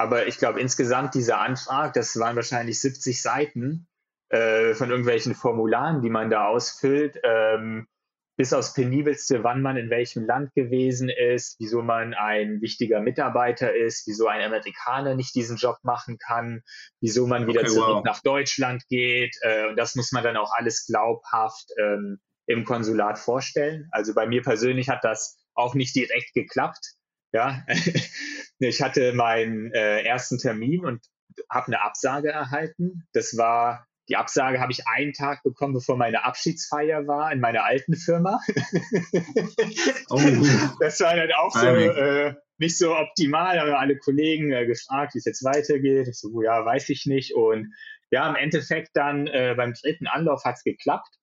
Aber ich glaube, insgesamt dieser Antrag, das waren wahrscheinlich 70 Seiten äh, von irgendwelchen Formularen, die man da ausfüllt. Ähm, bis aufs Penibelste, wann man in welchem Land gewesen ist, wieso man ein wichtiger Mitarbeiter ist, wieso ein Amerikaner nicht diesen Job machen kann, wieso man wieder okay, zurück wow. nach Deutschland geht. Äh, und das muss man dann auch alles glaubhaft ähm, im Konsulat vorstellen. Also bei mir persönlich hat das auch nicht direkt geklappt. Ja, ich hatte meinen äh, ersten Termin und habe eine Absage erhalten. Das war die Absage habe ich einen Tag bekommen, bevor meine Abschiedsfeier war in meiner alten Firma. Oh. Das war dann auch so äh, nicht so optimal. Da haben alle Kollegen äh, gefragt, wie es jetzt weitergeht. Ich so, ja, weiß ich nicht. Und ja, im Endeffekt dann äh, beim dritten Anlauf hat es geklappt.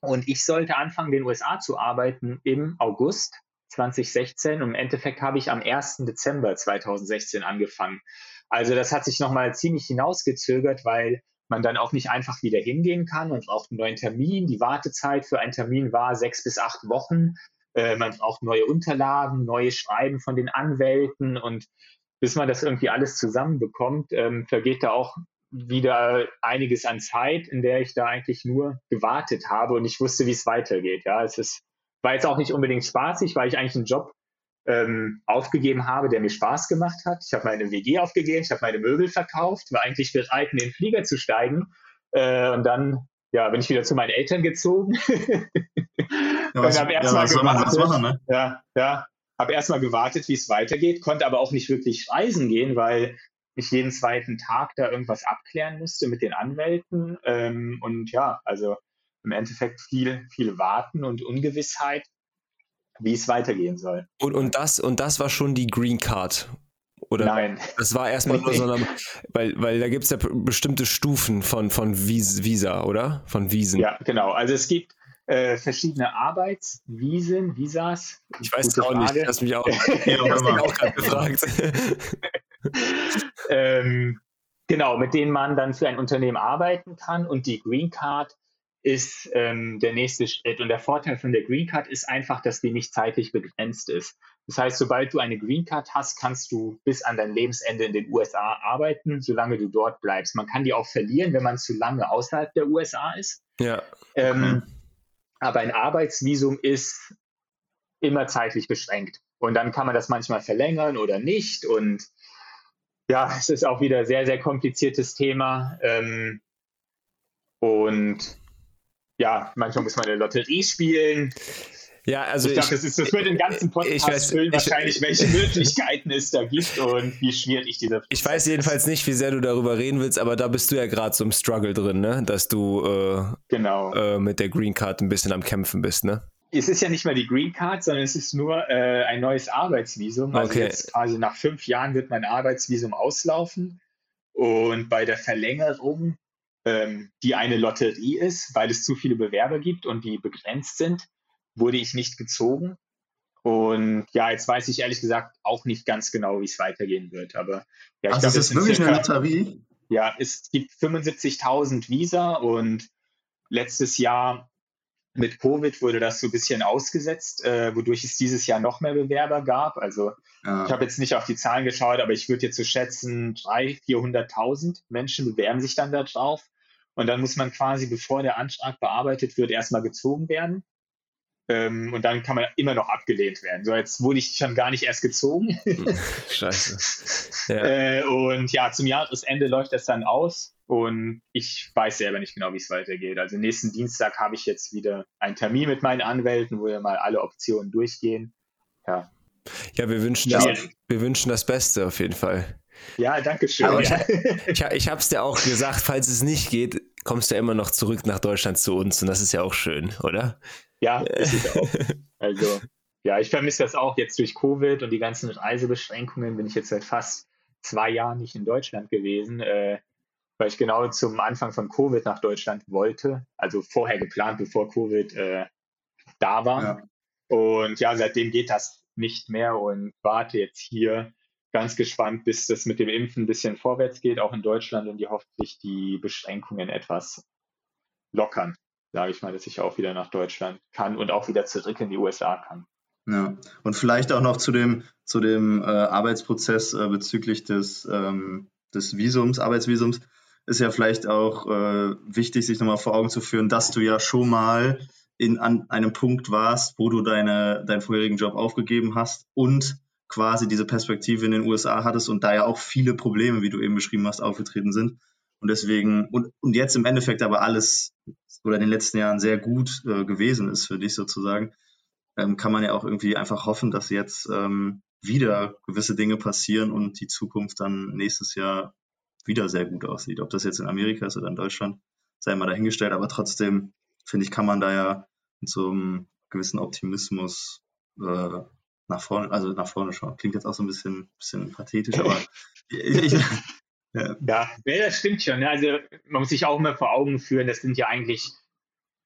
Und ich sollte anfangen, in den USA zu arbeiten im August 2016. Und im Endeffekt habe ich am 1. Dezember 2016 angefangen. Also das hat sich nochmal ziemlich hinausgezögert, weil man dann auch nicht einfach wieder hingehen kann. Man braucht einen neuen Termin. Die Wartezeit für einen Termin war sechs bis acht Wochen. Äh, man braucht neue Unterlagen, neue Schreiben von den Anwälten und bis man das irgendwie alles zusammenbekommt, ähm, vergeht da auch wieder einiges an Zeit, in der ich da eigentlich nur gewartet habe und nicht wusste, wie es weitergeht. Ja, es ist, war jetzt auch nicht unbedingt spaßig, weil ich eigentlich einen Job ähm, aufgegeben habe, der mir Spaß gemacht hat. Ich habe meine WG aufgegeben, ich habe meine Möbel verkauft, war eigentlich bereit, in den Flieger zu steigen. Äh, und dann ja, bin ich wieder zu meinen Eltern gezogen. ja, was, habe erstmal ja, gewartet. Machen, ne? Ja, ja, habe erstmal gewartet, wie es weitergeht, konnte aber auch nicht wirklich reisen gehen, weil ich jeden zweiten Tag da irgendwas abklären musste mit den Anwälten. Ähm, und ja, also im Endeffekt viel, viel Warten und Ungewissheit wie es weitergehen soll. Und, und, das, und das war schon die Green Card. Oder Nein. Das war erstmal nur so eine, weil, weil da gibt es ja bestimmte Stufen von, von Visa, oder? Von Visen. Ja, genau. Also es gibt äh, verschiedene Arbeitsvisen, Visas. Ich weiß es auch Frage. nicht, hast mich auch, ja, auch gerade gefragt. ähm, genau, mit denen man dann für ein Unternehmen arbeiten kann und die Green Card ist ähm, der nächste Schritt. Und der Vorteil von der Green Card ist einfach, dass die nicht zeitlich begrenzt ist. Das heißt, sobald du eine Green Card hast, kannst du bis an dein Lebensende in den USA arbeiten, solange du dort bleibst. Man kann die auch verlieren, wenn man zu lange außerhalb der USA ist. Ja. Ähm, aber ein Arbeitsvisum ist immer zeitlich beschränkt. Und dann kann man das manchmal verlängern oder nicht. Und ja, es ist auch wieder ein sehr, sehr kompliziertes Thema. Ähm, und ja, manchmal muss man eine Lotterie spielen. Ja, also ich, ich dachte, das, ist, das wird den ganzen Podcast weiß, füllen, wahrscheinlich, welche Möglichkeiten es da gibt und wie schwierig dieser Prozess Ich weiß jedenfalls nicht, wie sehr du darüber reden willst, aber da bist du ja gerade so im Struggle drin, ne? Dass du äh, genau. äh, mit der Green Card ein bisschen am Kämpfen bist, ne? Es ist ja nicht mal die Green Card, sondern es ist nur äh, ein neues Arbeitsvisum. Also okay. jetzt quasi nach fünf Jahren wird mein Arbeitsvisum auslaufen. Und bei der Verlängerung ähm, die eine Lotterie ist, weil es zu viele Bewerber gibt und die begrenzt sind, wurde ich nicht gezogen. Und ja, jetzt weiß ich ehrlich gesagt auch nicht ganz genau, wie es weitergehen wird. Aber ja, ich also glaube, es ist wirklich circa, eine Lotterie. Ja, es gibt 75.000 Visa und letztes Jahr mit Covid wurde das so ein bisschen ausgesetzt, äh, wodurch es dieses Jahr noch mehr Bewerber gab. Also ja. ich habe jetzt nicht auf die Zahlen geschaut, aber ich würde jetzt so schätzen, 300.000, 400.000 Menschen bewerben sich dann da drauf. Und dann muss man quasi, bevor der Antrag bearbeitet wird, erstmal gezogen werden. Ähm, und dann kann man immer noch abgelehnt werden. So, jetzt wurde ich schon gar nicht erst gezogen. Scheiße. Ja. Äh, und ja, zum Jahresende läuft das dann aus und ich weiß selber nicht genau, wie es weitergeht. Also nächsten Dienstag habe ich jetzt wieder einen Termin mit meinen Anwälten, wo wir mal alle Optionen durchgehen. Ja. Ja, wir wünschen, das, wir wünschen das Beste auf jeden Fall. Ja, danke schön. Aber ich, ich, ich habe es dir auch gesagt, falls es nicht geht, kommst du ja immer noch zurück nach Deutschland zu uns und das ist ja auch schön, oder? Ja, ist es auch. Also, ja, ich vermisse das auch jetzt durch Covid und die ganzen Reisebeschränkungen. Bin ich jetzt seit fast zwei Jahren nicht in Deutschland gewesen. Äh, weil ich genau zum Anfang von Covid nach Deutschland wollte, also vorher geplant, bevor Covid äh, da war. Ja. Und ja, seitdem geht das nicht mehr und warte jetzt hier ganz gespannt, bis das mit dem Impfen ein bisschen vorwärts geht, auch in Deutschland und die hoffentlich die Beschränkungen etwas lockern, sage ich mal, dass ich auch wieder nach Deutschland kann und auch wieder zurück in die USA kann. Ja, und vielleicht auch noch zu dem, zu dem äh, Arbeitsprozess äh, bezüglich des, ähm, des Visums, Arbeitsvisums, ist ja vielleicht auch äh, wichtig, sich nochmal vor Augen zu führen, dass du ja schon mal in an einem Punkt warst, wo du deine, deinen vorherigen Job aufgegeben hast und quasi diese Perspektive in den USA hattest und da ja auch viele Probleme, wie du eben beschrieben hast, aufgetreten sind. Und deswegen, und, und jetzt im Endeffekt aber alles oder in den letzten Jahren sehr gut äh, gewesen ist für dich sozusagen, ähm, kann man ja auch irgendwie einfach hoffen, dass jetzt ähm, wieder gewisse Dinge passieren und die Zukunft dann nächstes Jahr wieder sehr gut aussieht. Ob das jetzt in Amerika ist oder in Deutschland, sei mal dahingestellt, aber trotzdem, finde ich, kann man da ja mit so einem gewissen Optimismus äh, nach vorne, also nach vorne schauen. Klingt jetzt auch so ein bisschen, bisschen pathetisch, aber ich, ich, ja. ja, das stimmt schon. Also man muss sich auch immer vor Augen führen, das sind ja eigentlich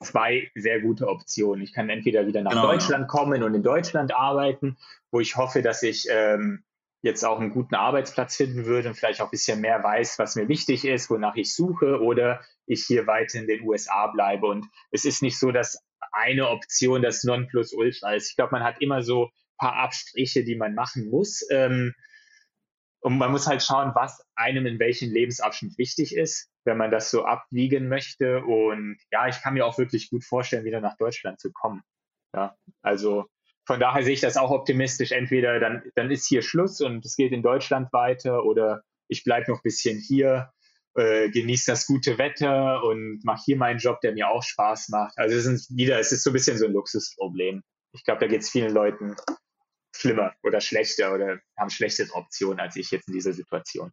zwei sehr gute Optionen. Ich kann entweder wieder nach genau, Deutschland ja. kommen und in Deutschland arbeiten, wo ich hoffe, dass ich ähm, jetzt auch einen guten Arbeitsplatz finden würde und vielleicht auch ein bisschen mehr weiß, was mir wichtig ist, wonach ich suche, oder ich hier weiter in den USA bleibe. Und es ist nicht so, dass eine Option das Nonplusultra ist. Ich glaube, man hat immer so paar Abstriche, die man machen muss. Ähm, und man muss halt schauen, was einem in welchem Lebensabschnitt wichtig ist, wenn man das so abwiegen möchte. Und ja, ich kann mir auch wirklich gut vorstellen, wieder nach Deutschland zu kommen. Ja, also von daher sehe ich das auch optimistisch. Entweder dann, dann ist hier Schluss und es geht in Deutschland weiter oder ich bleibe noch ein bisschen hier, äh, genieße das gute Wetter und mache hier meinen Job, der mir auch Spaß macht. Also es ist wieder, es ist so ein bisschen so ein Luxusproblem. Ich glaube, da geht es vielen Leuten schlimmer oder schlechter oder haben schlechtere Optionen als ich jetzt in dieser Situation.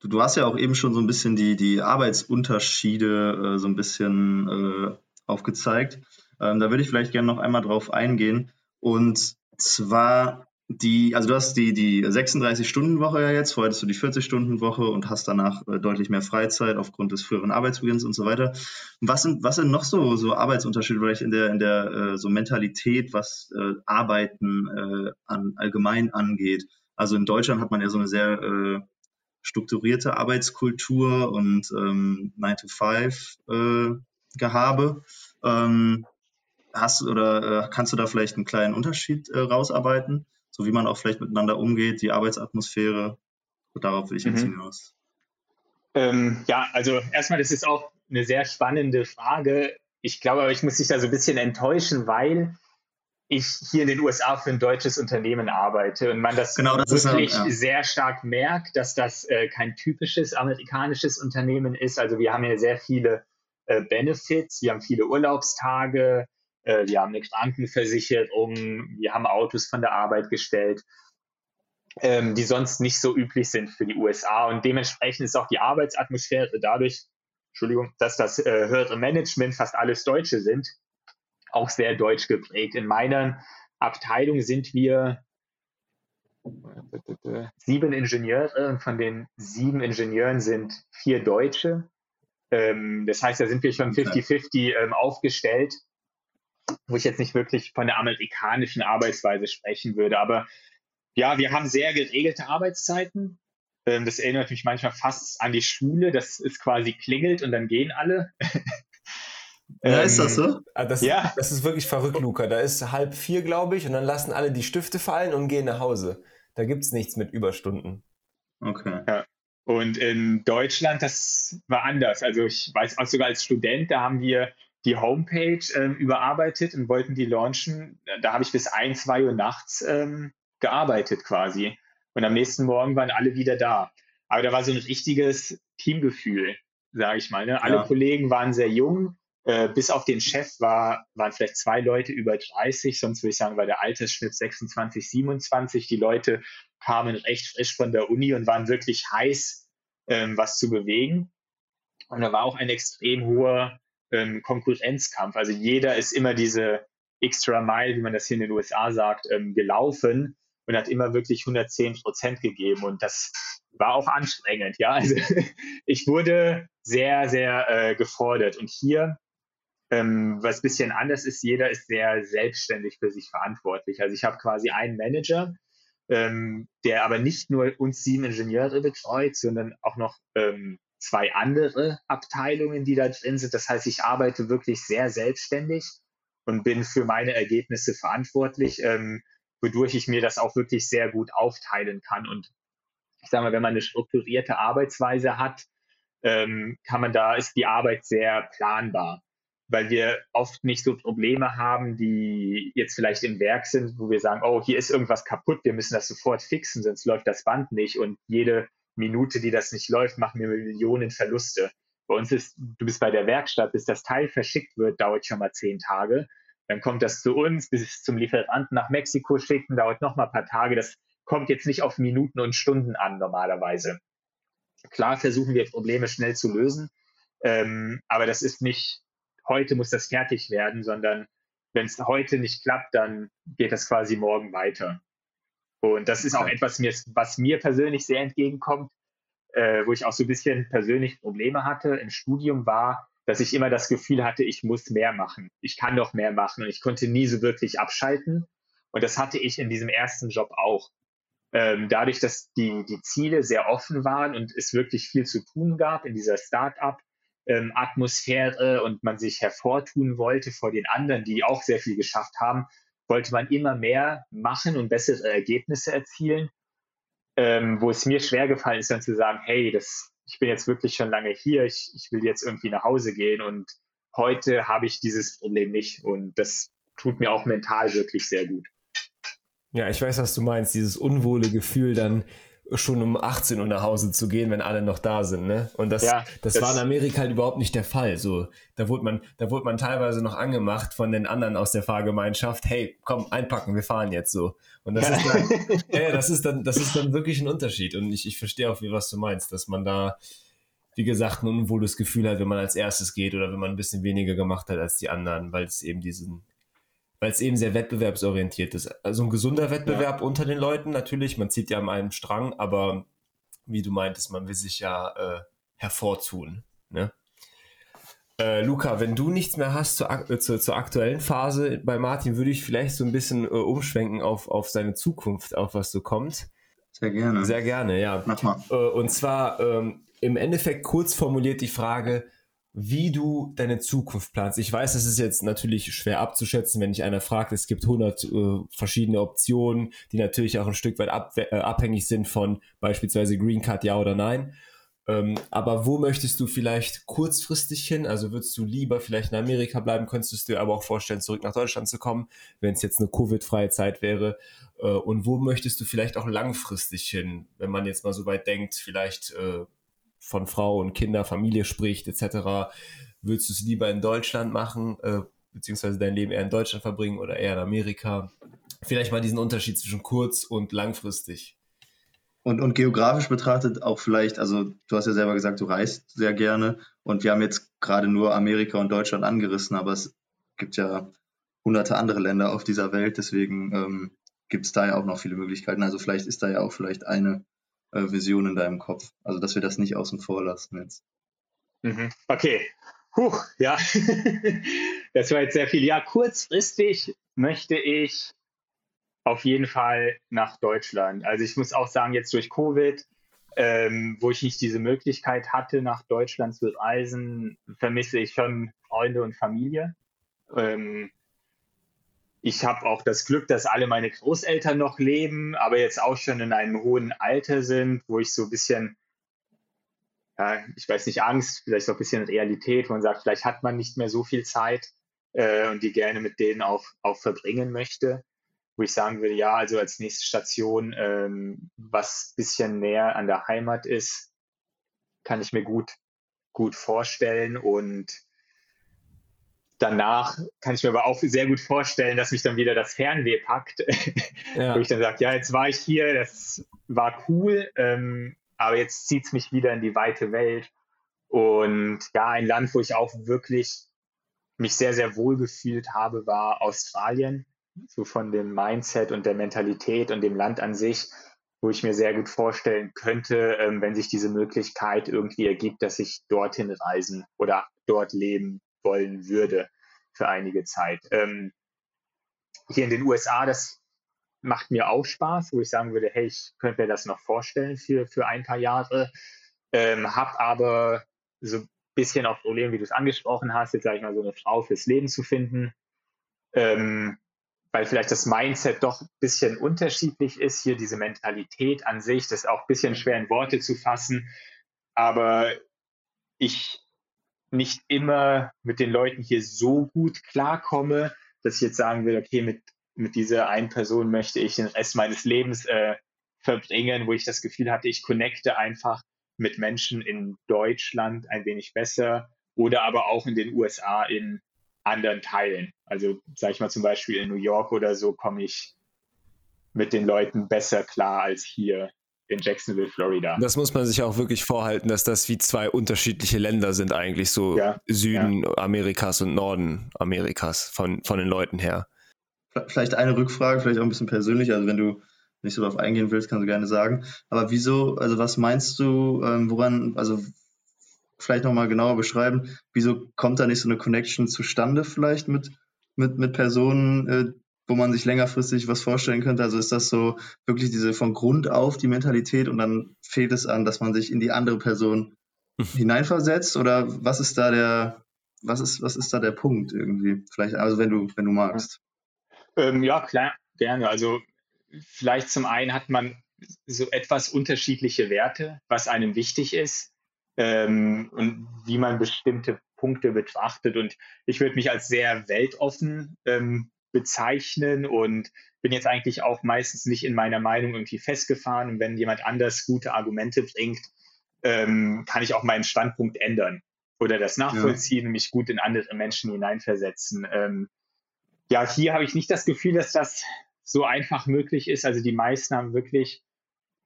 Du, du hast ja auch eben schon so ein bisschen die, die Arbeitsunterschiede äh, so ein bisschen äh, aufgezeigt. Ähm, da würde ich vielleicht gerne noch einmal drauf eingehen. Und zwar die, also du hast die, die 36-Stunden-Woche ja jetzt, vorher hattest du die 40-Stunden-Woche und hast danach äh, deutlich mehr Freizeit aufgrund des früheren Arbeitsbeginns und so weiter. Was sind, was sind noch so, so Arbeitsunterschiede vielleicht in der, in der äh, so Mentalität, was äh, Arbeiten äh, an, allgemein angeht? Also in Deutschland hat man ja so eine sehr äh, strukturierte Arbeitskultur und ähm, 9-to-5-Gehabe. Äh, ähm, hast oder äh, kannst du da vielleicht einen kleinen Unterschied äh, rausarbeiten, so wie man auch vielleicht miteinander umgeht, die Arbeitsatmosphäre? Darauf will ich jetzt mhm. hinaus. Ähm, ja, also erstmal, das ist auch eine sehr spannende Frage. Ich glaube, aber ich muss dich da so ein bisschen enttäuschen, weil ich hier in den USA für ein deutsches Unternehmen arbeite und man das, genau, das wirklich ist, ja. sehr stark merkt, dass das äh, kein typisches amerikanisches Unternehmen ist. Also wir haben ja sehr viele äh, Benefits, wir haben viele Urlaubstage, äh, wir haben eine Krankenversicherung, wir haben Autos von der Arbeit gestellt, ähm, die sonst nicht so üblich sind für die USA. Und dementsprechend ist auch die Arbeitsatmosphäre dadurch, Entschuldigung, dass das äh, höhere Management fast alles Deutsche sind, auch sehr deutsch geprägt. In meiner Abteilung sind wir sieben Ingenieure und von den sieben Ingenieuren sind vier Deutsche. Ähm, das heißt, da sind wir schon 50-50 ähm, aufgestellt wo ich jetzt nicht wirklich von der amerikanischen Arbeitsweise sprechen würde. Aber ja, wir haben sehr geregelte Arbeitszeiten. Ähm, das erinnert mich manchmal fast an die Schule, dass es quasi klingelt und dann gehen alle. Ja, ist das so? Ah, das, ja. Das ist wirklich verrückt, Luca. Da ist halb vier, glaube ich, und dann lassen alle die Stifte fallen und gehen nach Hause. Da gibt es nichts mit Überstunden. Okay. Ja. Und in Deutschland, das war anders. Also ich weiß auch sogar als Student, da haben wir die Homepage ähm, überarbeitet und wollten die launchen. Da habe ich bis ein, zwei Uhr nachts ähm, gearbeitet quasi. Und am nächsten Morgen waren alle wieder da. Aber da war so ein richtiges Teamgefühl, sage ich mal. Ne? Alle ja. Kollegen waren sehr jung. Äh, bis auf den Chef war, waren vielleicht zwei Leute über 30, sonst würde ich sagen, war der Altersschnitt 26, 27. Die Leute kamen recht frisch von der Uni und waren wirklich heiß, ähm, was zu bewegen. Und da war auch ein extrem hoher ähm, Konkurrenzkampf. Also jeder ist immer diese extra Mile, wie man das hier in den USA sagt, ähm, gelaufen und hat immer wirklich 110 Prozent gegeben. Und das war auch anstrengend, ja. Also ich wurde sehr, sehr äh, gefordert. Und hier, ähm, was ein bisschen anders ist, jeder ist sehr selbstständig für sich verantwortlich. Also ich habe quasi einen Manager, ähm, der aber nicht nur uns sieben Ingenieure betreut, sondern auch noch ähm, zwei andere Abteilungen, die da drin sind. Das heißt, ich arbeite wirklich sehr selbstständig und bin für meine Ergebnisse verantwortlich, ähm, wodurch ich mir das auch wirklich sehr gut aufteilen kann. Und ich sage mal, wenn man eine strukturierte Arbeitsweise hat, ähm, kann man da, ist die Arbeit sehr planbar, weil wir oft nicht so Probleme haben, die jetzt vielleicht im Werk sind, wo wir sagen, oh, hier ist irgendwas kaputt, wir müssen das sofort fixen, sonst läuft das Band nicht und jede Minute, die das nicht läuft, machen wir Millionen Verluste. Bei uns ist, du bist bei der Werkstatt, bis das Teil verschickt wird, dauert schon mal zehn Tage. Dann kommt das zu uns, bis es zum Lieferanten nach Mexiko schicken, dauert noch mal ein paar Tage. Das kommt jetzt nicht auf Minuten und Stunden an normalerweise. Klar versuchen wir Probleme schnell zu lösen, ähm, aber das ist nicht, heute muss das fertig werden, sondern wenn es heute nicht klappt, dann geht das quasi morgen weiter. Und das ist auch etwas, was mir persönlich sehr entgegenkommt, äh, wo ich auch so ein bisschen persönlich Probleme hatte im Studium, war, dass ich immer das Gefühl hatte, ich muss mehr machen. Ich kann doch mehr machen und ich konnte nie so wirklich abschalten. Und das hatte ich in diesem ersten Job auch. Ähm, dadurch, dass die, die Ziele sehr offen waren und es wirklich viel zu tun gab in dieser Start-up-Atmosphäre ähm, und man sich hervortun wollte vor den anderen, die auch sehr viel geschafft haben, wollte man immer mehr machen und bessere Ergebnisse erzielen. Ähm, wo es mir schwer gefallen ist, dann zu sagen, hey, das, ich bin jetzt wirklich schon lange hier, ich, ich will jetzt irgendwie nach Hause gehen und heute habe ich dieses Problem nicht und das tut mir auch mental wirklich sehr gut. Ja, ich weiß, was du meinst, dieses unwohle Gefühl dann schon um 18 Uhr nach Hause zu gehen, wenn alle noch da sind, ne? Und das, ja, das, das, war in Amerika halt überhaupt nicht der Fall. So, da wurde man, da wurde man teilweise noch angemacht von den anderen aus der Fahrgemeinschaft. Hey, komm, einpacken, wir fahren jetzt so. Und das ja. ist dann, ja, das ist dann, das ist dann wirklich ein Unterschied. Und ich, ich verstehe auch, wie was du meinst, dass man da, wie gesagt, ein unwohles Gefühl hat, wenn man als erstes geht oder wenn man ein bisschen weniger gemacht hat als die anderen, weil es eben diesen, weil es eben sehr wettbewerbsorientiert ist. Also ein gesunder Wettbewerb ja. unter den Leuten natürlich, man zieht ja an einem Strang, aber wie du meintest, man will sich ja äh, hervortun. Ne? Äh, Luca, wenn du nichts mehr hast zur, äh, zur, zur, aktuellen Phase bei Martin, würde ich vielleicht so ein bisschen äh, umschwenken auf, auf seine Zukunft, auf was so kommt. Sehr gerne. Sehr gerne, ja. Mach mal. Äh, und zwar ähm, im Endeffekt kurz formuliert die Frage, wie du deine Zukunft planst. Ich weiß, es ist jetzt natürlich schwer abzuschätzen, wenn dich einer fragt. Es gibt 100 äh, verschiedene Optionen, die natürlich auch ein Stück weit ab, äh, abhängig sind von beispielsweise Green Card, ja oder nein. Ähm, aber wo möchtest du vielleicht kurzfristig hin? Also würdest du lieber vielleicht in Amerika bleiben? Könntest du dir aber auch vorstellen, zurück nach Deutschland zu kommen, wenn es jetzt eine Covid-freie Zeit wäre? Äh, und wo möchtest du vielleicht auch langfristig hin, wenn man jetzt mal so weit denkt, vielleicht äh, von Frau und Kinder, Familie spricht, etc., würdest du es lieber in Deutschland machen, äh, beziehungsweise dein Leben eher in Deutschland verbringen oder eher in Amerika? Vielleicht mal diesen Unterschied zwischen kurz und langfristig. Und, und geografisch betrachtet auch vielleicht, also du hast ja selber gesagt, du reist sehr gerne und wir haben jetzt gerade nur Amerika und Deutschland angerissen, aber es gibt ja hunderte andere Länder auf dieser Welt, deswegen ähm, gibt es da ja auch noch viele Möglichkeiten. Also vielleicht ist da ja auch vielleicht eine äh, Vision in deinem Kopf. Also, dass wir das nicht außen vor lassen jetzt. Mhm. Okay. Puh, ja. das war jetzt sehr viel. Ja, kurzfristig möchte ich auf jeden Fall nach Deutschland. Also ich muss auch sagen, jetzt durch Covid, ähm, wo ich nicht diese Möglichkeit hatte, nach Deutschland zu reisen, vermisse ich schon Freunde und Familie. Ähm, ich habe auch das Glück, dass alle meine Großeltern noch leben, aber jetzt auch schon in einem hohen Alter sind, wo ich so ein bisschen, ja, ich weiß nicht, Angst, vielleicht auch ein bisschen Realität, wo man sagt, vielleicht hat man nicht mehr so viel Zeit äh, und die gerne mit denen auch, auch verbringen möchte. Wo ich sagen würde, ja, also als nächste Station, ähm, was ein bisschen näher an der Heimat ist, kann ich mir gut, gut vorstellen und danach kann ich mir aber auch sehr gut vorstellen, dass mich dann wieder das Fernweh packt, ja. wo ich dann sage, ja, jetzt war ich hier, das war cool, ähm, aber jetzt zieht es mich wieder in die weite Welt. Und ja, ein Land, wo ich auch wirklich mich sehr, sehr wohl gefühlt habe, war Australien. So von dem Mindset und der Mentalität und dem Land an sich, wo ich mir sehr gut vorstellen könnte, ähm, wenn sich diese Möglichkeit irgendwie ergibt, dass ich dorthin reisen oder dort leben wollen würde für einige Zeit. Ähm, hier in den USA, das macht mir auch Spaß, wo ich sagen würde, hey, ich könnte mir das noch vorstellen für, für ein paar Jahre. Ähm, hab aber so ein bisschen auch Probleme, wie du es angesprochen hast, jetzt sage ich mal so eine Frau fürs Leben zu finden, ähm, weil vielleicht das Mindset doch ein bisschen unterschiedlich ist, hier diese Mentalität an sich, das ist auch ein bisschen schwer in Worte zu fassen, aber ich nicht immer mit den Leuten hier so gut klarkomme, dass ich jetzt sagen will, okay, mit, mit dieser einen Person möchte ich den Rest meines Lebens äh, verbringen, wo ich das Gefühl hatte, ich connecte einfach mit Menschen in Deutschland ein wenig besser oder aber auch in den USA in anderen Teilen. Also sage ich mal zum Beispiel in New York oder so komme ich mit den Leuten besser klar als hier in Jacksonville, Florida. Das muss man sich auch wirklich vorhalten, dass das wie zwei unterschiedliche Länder sind eigentlich, so ja, Süden ja. Amerikas und Norden Amerikas von, von den Leuten her. Vielleicht eine Rückfrage, vielleicht auch ein bisschen persönlich, also wenn du nicht so darauf eingehen willst, kannst du gerne sagen. Aber wieso, also was meinst du, ähm, woran, also vielleicht nochmal genauer beschreiben, wieso kommt da nicht so eine Connection zustande vielleicht mit, mit, mit Personen, äh, wo man sich längerfristig was vorstellen könnte? Also ist das so wirklich diese von Grund auf die Mentalität und dann fehlt es an, dass man sich in die andere Person mhm. hineinversetzt? Oder was ist da der, was ist, was ist da der Punkt irgendwie? Vielleicht, also wenn du, wenn du magst. Ähm, ja, klar, gerne. Also vielleicht zum einen hat man so etwas unterschiedliche Werte, was einem wichtig ist ähm, und wie man bestimmte Punkte betrachtet. Und ich würde mich als sehr weltoffen ähm, bezeichnen und bin jetzt eigentlich auch meistens nicht in meiner Meinung irgendwie festgefahren. Und wenn jemand anders gute Argumente bringt, ähm, kann ich auch meinen Standpunkt ändern oder das nachvollziehen ja. und mich gut in andere Menschen hineinversetzen. Ähm, ja, hier habe ich nicht das Gefühl, dass das so einfach möglich ist. Also die meisten haben wirklich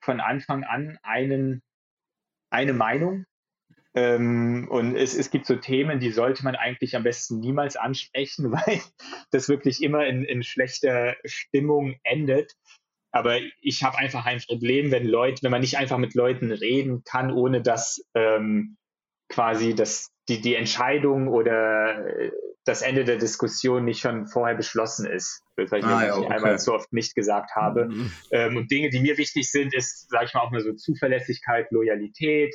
von Anfang an einen, eine Meinung ähm, und es, es gibt so Themen, die sollte man eigentlich am besten niemals ansprechen, weil das wirklich immer in, in schlechter Stimmung endet. Aber ich habe einfach ein Problem, wenn Leute, wenn man nicht einfach mit Leuten reden kann, ohne dass ähm, quasi das, die, die Entscheidung oder das Ende der Diskussion nicht schon vorher beschlossen ist. Das ich ah, ja, okay. einmal so oft nicht gesagt habe. Mhm. Ähm, und Dinge, die mir wichtig sind, ist, sage ich mal, auch nur so Zuverlässigkeit, Loyalität,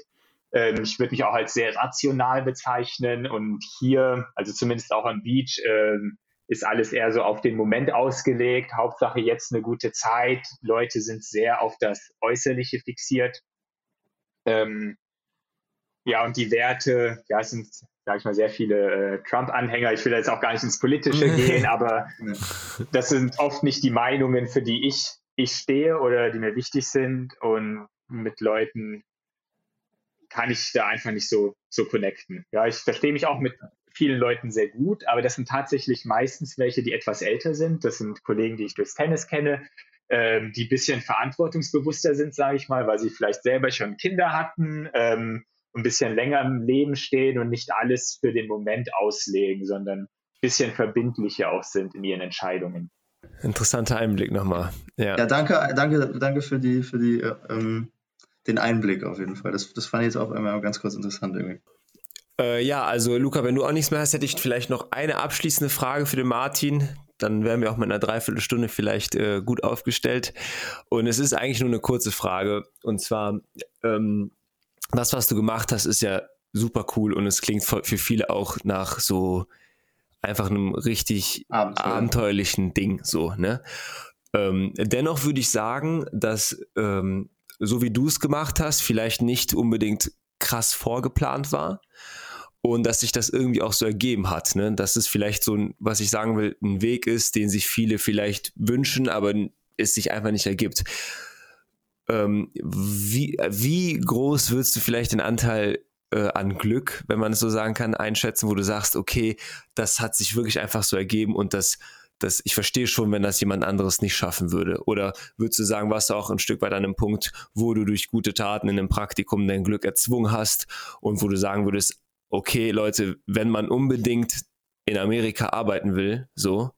ähm, ich würde mich auch als sehr rational bezeichnen und hier, also zumindest auch am Beach, ähm, ist alles eher so auf den Moment ausgelegt. Hauptsache jetzt eine gute Zeit. Leute sind sehr auf das Äußerliche fixiert. Ähm, ja, und die Werte, ja, es sind, sage ich mal, sehr viele äh, Trump-Anhänger. Ich will jetzt auch gar nicht ins Politische gehen, aber das sind oft nicht die Meinungen, für die ich, ich stehe oder die mir wichtig sind. Und mit Leuten kann ich da einfach nicht so, so connecten. Ja, ich verstehe mich auch mit vielen Leuten sehr gut, aber das sind tatsächlich meistens welche, die etwas älter sind. Das sind Kollegen, die ich durchs Tennis kenne, ähm, die ein bisschen verantwortungsbewusster sind, sage ich mal, weil sie vielleicht selber schon Kinder hatten, ähm, ein bisschen länger im Leben stehen und nicht alles für den Moment auslegen, sondern ein bisschen verbindlicher auch sind in ihren Entscheidungen. Interessanter Einblick nochmal. Ja. ja, danke, danke, danke für die, für die ähm, den Einblick auf jeden Fall. Das, das fand ich jetzt auch einmal ganz kurz interessant irgendwie. Äh, ja, also Luca, wenn du auch nichts mehr hast, hätte ich vielleicht noch eine abschließende Frage für den Martin. Dann wären wir auch mit einer Dreiviertelstunde vielleicht äh, gut aufgestellt. Und es ist eigentlich nur eine kurze Frage. Und zwar, ähm, das, was du gemacht hast, ist ja super cool und es klingt für viele auch nach so einfach einem richtig Abenteuer. abenteuerlichen Ding, so, ne? Ähm, dennoch würde ich sagen, dass ähm, so wie du es gemacht hast, vielleicht nicht unbedingt krass vorgeplant war und dass sich das irgendwie auch so ergeben hat. Ne? Dass es vielleicht so, ein, was ich sagen will, ein Weg ist, den sich viele vielleicht wünschen, aber es sich einfach nicht ergibt. Ähm, wie, wie groß würdest du vielleicht den Anteil äh, an Glück, wenn man es so sagen kann, einschätzen, wo du sagst, okay, das hat sich wirklich einfach so ergeben und das das, ich verstehe schon, wenn das jemand anderes nicht schaffen würde. Oder würdest du sagen, warst du auch ein Stück weit an einem Punkt, wo du durch gute Taten in einem Praktikum dein Glück erzwungen hast und wo du sagen würdest, okay, Leute, wenn man unbedingt in Amerika arbeiten will, so,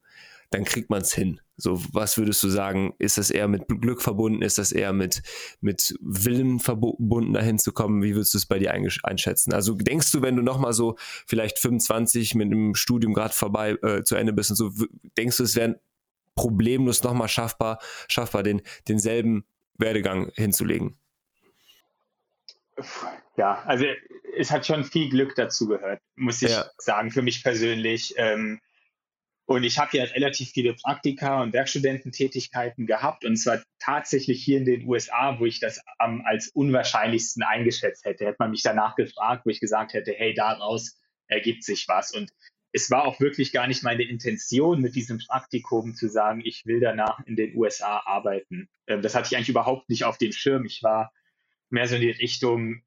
dann kriegt man es hin. So, was würdest du sagen? Ist das eher mit Glück verbunden? Ist das eher mit, mit Willen verbunden, dahin zu kommen? Wie würdest du es bei dir einschätzen? Also denkst du, wenn du nochmal so vielleicht 25 mit dem Studium gerade vorbei äh, zu Ende bist und so, denkst du, es wäre problemlos nochmal schaffbar, schaffbar, den, denselben Werdegang hinzulegen? Ja, also es hat schon viel Glück dazu gehört, muss ich ja. sagen, für mich persönlich. Ähm, und ich habe ja relativ viele Praktika und Werkstudententätigkeiten gehabt und zwar tatsächlich hier in den USA, wo ich das ähm, als unwahrscheinlichsten eingeschätzt hätte. Hätte man mich danach gefragt, wo ich gesagt hätte, hey, daraus ergibt sich was. Und es war auch wirklich gar nicht meine Intention, mit diesem Praktikum zu sagen, ich will danach in den USA arbeiten. Ähm, das hatte ich eigentlich überhaupt nicht auf dem Schirm. Ich war mehr so in die Richtung,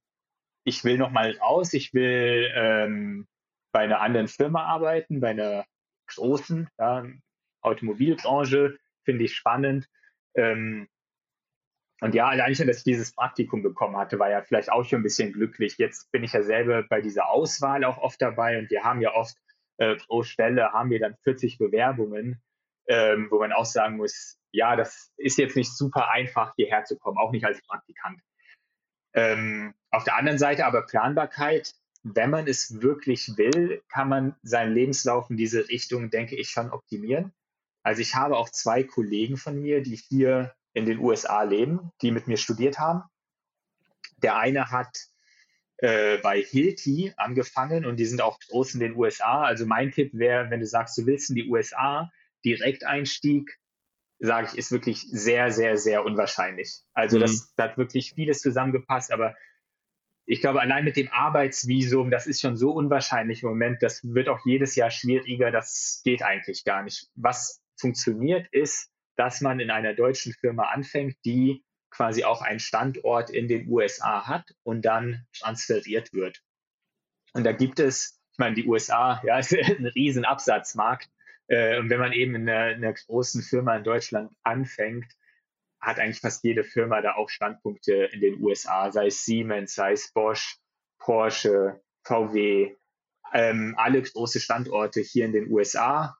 ich will noch mal raus, ich will ähm, bei einer anderen Firma arbeiten, bei einer großen ja, Automobilbranche, finde ich spannend. Ähm, und ja, allein schon, dass ich dieses Praktikum bekommen hatte, war ja vielleicht auch schon ein bisschen glücklich. Jetzt bin ich ja selber bei dieser Auswahl auch oft dabei und wir haben ja oft äh, pro Stelle haben wir dann 40 Bewerbungen, ähm, wo man auch sagen muss, ja, das ist jetzt nicht super einfach, hierher zu kommen, auch nicht als Praktikant. Ähm, auf der anderen Seite aber Planbarkeit, wenn man es wirklich will, kann man seinen Lebenslauf in diese Richtung, denke ich, schon optimieren. Also ich habe auch zwei Kollegen von mir, die hier in den USA leben, die mit mir studiert haben. Der eine hat äh, bei Hilti angefangen und die sind auch groß in den USA. Also mein Tipp wäre, wenn du sagst, du willst in die USA, Direkteinstieg, sage ich, ist wirklich sehr, sehr, sehr unwahrscheinlich. Also mhm. das, das hat wirklich vieles zusammengepasst, aber ich glaube, allein mit dem Arbeitsvisum, das ist schon so unwahrscheinlich im Moment, das wird auch jedes Jahr schwieriger, das geht eigentlich gar nicht. Was funktioniert ist, dass man in einer deutschen Firma anfängt, die quasi auch einen Standort in den USA hat und dann transferiert wird. Und da gibt es, ich meine, die USA, ja, ist ein riesen Absatzmarkt. Äh, und wenn man eben in einer, in einer großen Firma in Deutschland anfängt, hat eigentlich fast jede Firma da auch Standpunkte in den USA, sei es Siemens, sei es Bosch, Porsche, VW, ähm, alle große Standorte hier in den USA.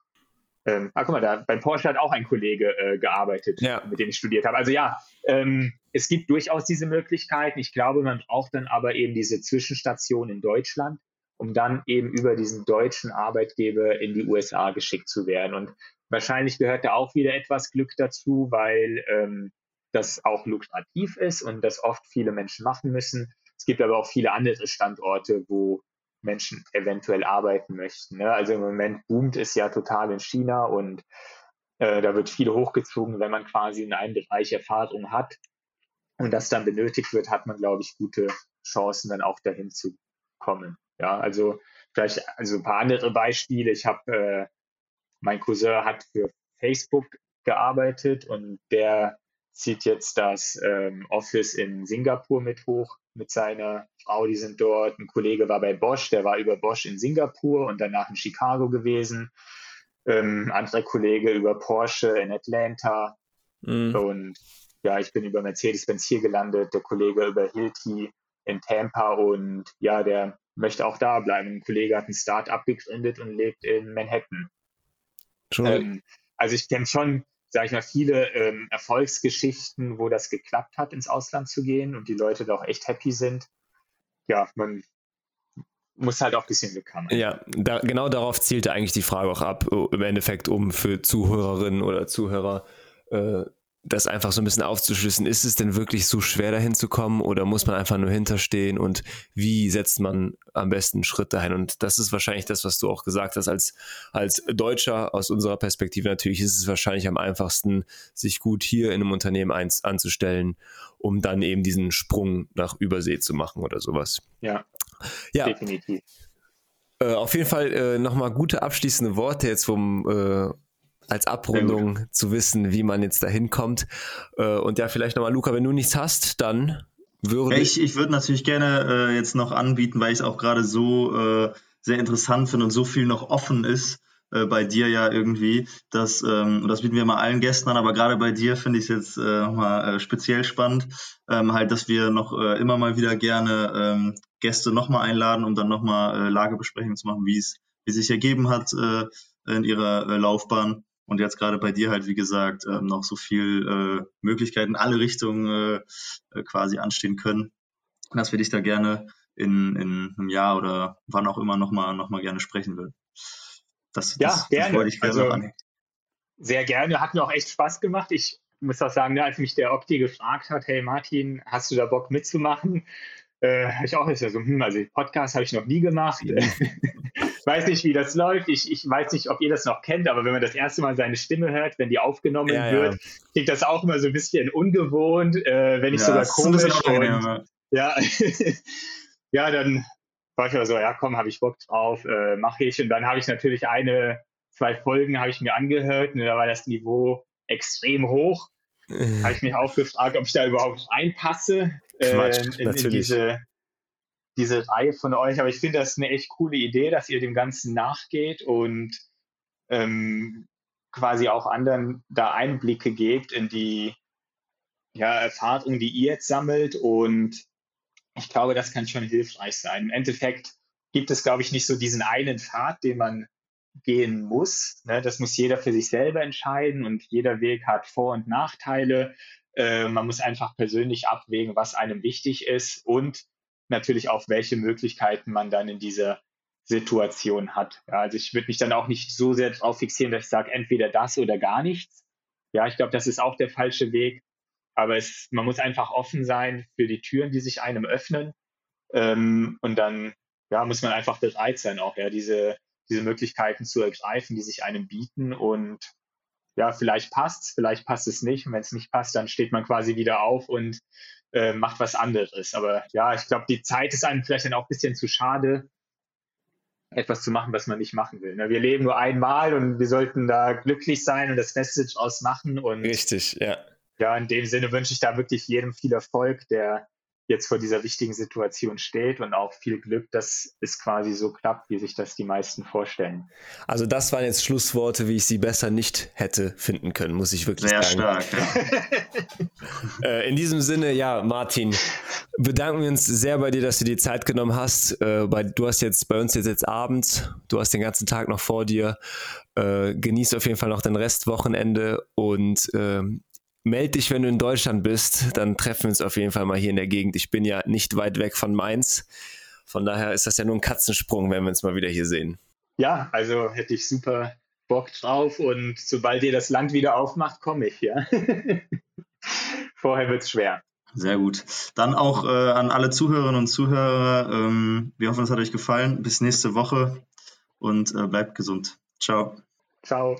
Ähm, ah, guck mal, da bei Porsche hat auch ein Kollege äh, gearbeitet, ja. mit dem ich studiert habe. Also ja, ähm, es gibt durchaus diese Möglichkeiten. Ich glaube, man braucht dann aber eben diese Zwischenstation in Deutschland, um dann eben über diesen deutschen Arbeitgeber in die USA geschickt zu werden. Und Wahrscheinlich gehört da auch wieder etwas Glück dazu, weil ähm, das auch lukrativ ist und das oft viele Menschen machen müssen. Es gibt aber auch viele andere Standorte, wo Menschen eventuell arbeiten möchten. Ne? Also im Moment boomt es ja total in China und äh, da wird viel hochgezogen, wenn man quasi in einem Bereich Erfahrung hat und das dann benötigt wird, hat man, glaube ich, gute Chancen, dann auch dahin zu kommen. Ja, also vielleicht also ein paar andere Beispiele. Ich habe äh, mein Cousin hat für Facebook gearbeitet und der zieht jetzt das ähm, Office in Singapur mit hoch mit seiner Frau, die sind dort. Ein Kollege war bei Bosch, der war über Bosch in Singapur und danach in Chicago gewesen. Ähm, anderer Kollege über Porsche in Atlanta. Mhm. Und ja, ich bin über Mercedes-Benz hier gelandet, der Kollege über Hilti in Tampa und ja, der möchte auch da bleiben. Ein Kollege hat ein Start-up gegründet und lebt in Manhattan. Ähm, also ich kenne schon, sage ich mal, viele ähm, Erfolgsgeschichten, wo das geklappt hat, ins Ausland zu gehen und die Leute da auch echt happy sind. Ja, man muss halt auch ein bisschen Glück haben. Ja, da, genau darauf zielte eigentlich die Frage auch ab, im Endeffekt, um für Zuhörerinnen oder Zuhörer äh, das einfach so ein bisschen aufzuschlüssen. Ist es denn wirklich so schwer dahin zu kommen oder muss man einfach nur hinterstehen und wie setzt man am besten Schritte ein? Und das ist wahrscheinlich das, was du auch gesagt hast. Als, als Deutscher aus unserer Perspektive natürlich ist es wahrscheinlich am einfachsten, sich gut hier in einem Unternehmen ein, anzustellen, um dann eben diesen Sprung nach Übersee zu machen oder sowas. Ja, ja. definitiv. Äh, auf jeden Fall äh, nochmal gute abschließende Worte jetzt vom äh, als Abrundung zu wissen, wie man jetzt da hinkommt. Äh, und ja, vielleicht nochmal, Luca, wenn du nichts hast, dann würde ich. Ich würde natürlich gerne äh, jetzt noch anbieten, weil ich es auch gerade so äh, sehr interessant finde und so viel noch offen ist äh, bei dir ja irgendwie. Dass, ähm, das bieten wir mal allen Gästen an, aber gerade bei dir finde ich es jetzt äh, nochmal äh, speziell spannend, ähm, halt, dass wir noch immer mal wieder gerne ähm, Gäste nochmal einladen, um dann nochmal Lagebesprechungen zu machen, wie es wie sich ergeben hat in ihrer Laufbahn. Und jetzt gerade bei dir halt, wie gesagt, äh, noch so viel äh, Möglichkeiten, alle Richtungen äh, äh, quasi anstehen können, dass wir dich da gerne in, in einem Jahr oder wann auch immer nochmal noch mal gerne sprechen würden. Das, ja, das, gerne. Das gerne also, sehr gerne. Hat mir auch echt Spaß gemacht. Ich muss auch sagen, ne, als mich der Opti gefragt hat, hey Martin, hast du da Bock mitzumachen? Äh, ich auch ist ja so, hm, also Podcast habe ich noch nie gemacht. weiß nicht, wie das läuft. Ich, ich weiß nicht, ob ihr das noch kennt, aber wenn man das erste Mal seine Stimme hört, wenn die aufgenommen ja, wird, ja. klingt das auch immer so ein bisschen ungewohnt, äh, wenn nicht ja, sogar komisch. Und, ja, ja, dann war ich aber so, ja komm, habe ich Bock drauf, äh, mache ich. Und dann habe ich natürlich eine, zwei Folgen habe ich mir angehört und da war das Niveau extrem hoch. Äh. habe ich mich auch gefragt, ob ich da überhaupt reinpasse äh, in, in, diese, diese Reihe von euch. Aber ich finde das eine echt coole Idee, dass ihr dem Ganzen nachgeht und ähm, quasi auch anderen da Einblicke gebt in die ja, Erfahrungen, die ihr jetzt sammelt. Und ich glaube, das kann schon hilfreich sein. Im Endeffekt gibt es, glaube ich, nicht so diesen einen Pfad, den man gehen muss. Ne? Das muss jeder für sich selber entscheiden und jeder Weg hat Vor- und Nachteile. Äh, man muss einfach persönlich abwägen, was einem wichtig ist und natürlich auch, welche Möglichkeiten man dann in dieser Situation hat. Ja, also ich würde mich dann auch nicht so sehr darauf fixieren, dass ich sage, entweder das oder gar nichts. Ja, ich glaube, das ist auch der falsche Weg. Aber es, man muss einfach offen sein für die Türen, die sich einem öffnen. Ähm, und dann ja, muss man einfach bereit sein, auch ja, diese, diese Möglichkeiten zu ergreifen, die sich einem bieten. Und ja, vielleicht passt es, vielleicht passt es nicht. Und wenn es nicht passt, dann steht man quasi wieder auf und äh, macht was anderes. Aber ja, ich glaube, die Zeit ist einem vielleicht dann auch ein bisschen zu schade, etwas zu machen, was man nicht machen will. Ne? Wir leben nur einmal und wir sollten da glücklich sein und das Beste draus machen. Und Richtig, ja. Ja, in dem Sinne wünsche ich da wirklich jedem viel Erfolg, der jetzt vor dieser wichtigen Situation steht und auch viel Glück, dass es quasi so klappt, wie sich das die meisten vorstellen. Also das waren jetzt Schlussworte, wie ich sie besser nicht hätte finden können, muss ich wirklich Sehr sagen. Sehr stark. äh, in diesem Sinne, ja, Martin, bedanken wir uns sehr bei dir, dass du die Zeit genommen hast. Äh, bei, du hast jetzt bei uns jetzt, jetzt abends, du hast den ganzen Tag noch vor dir. Äh, genieß auf jeden Fall noch dein Restwochenende und ähm, meld dich, wenn du in Deutschland bist. Dann treffen wir uns auf jeden Fall mal hier in der Gegend. Ich bin ja nicht weit weg von Mainz. Von daher ist das ja nur ein Katzensprung, wenn wir uns mal wieder hier sehen. Ja, also hätte ich super Bock drauf und sobald ihr das Land wieder aufmacht, komme ich, ja. Vorher wird es schwer. Sehr gut. Dann auch äh, an alle Zuhörerinnen und Zuhörer. Ähm, wir hoffen, es hat euch gefallen. Bis nächste Woche und äh, bleibt gesund. Ciao. Ciao.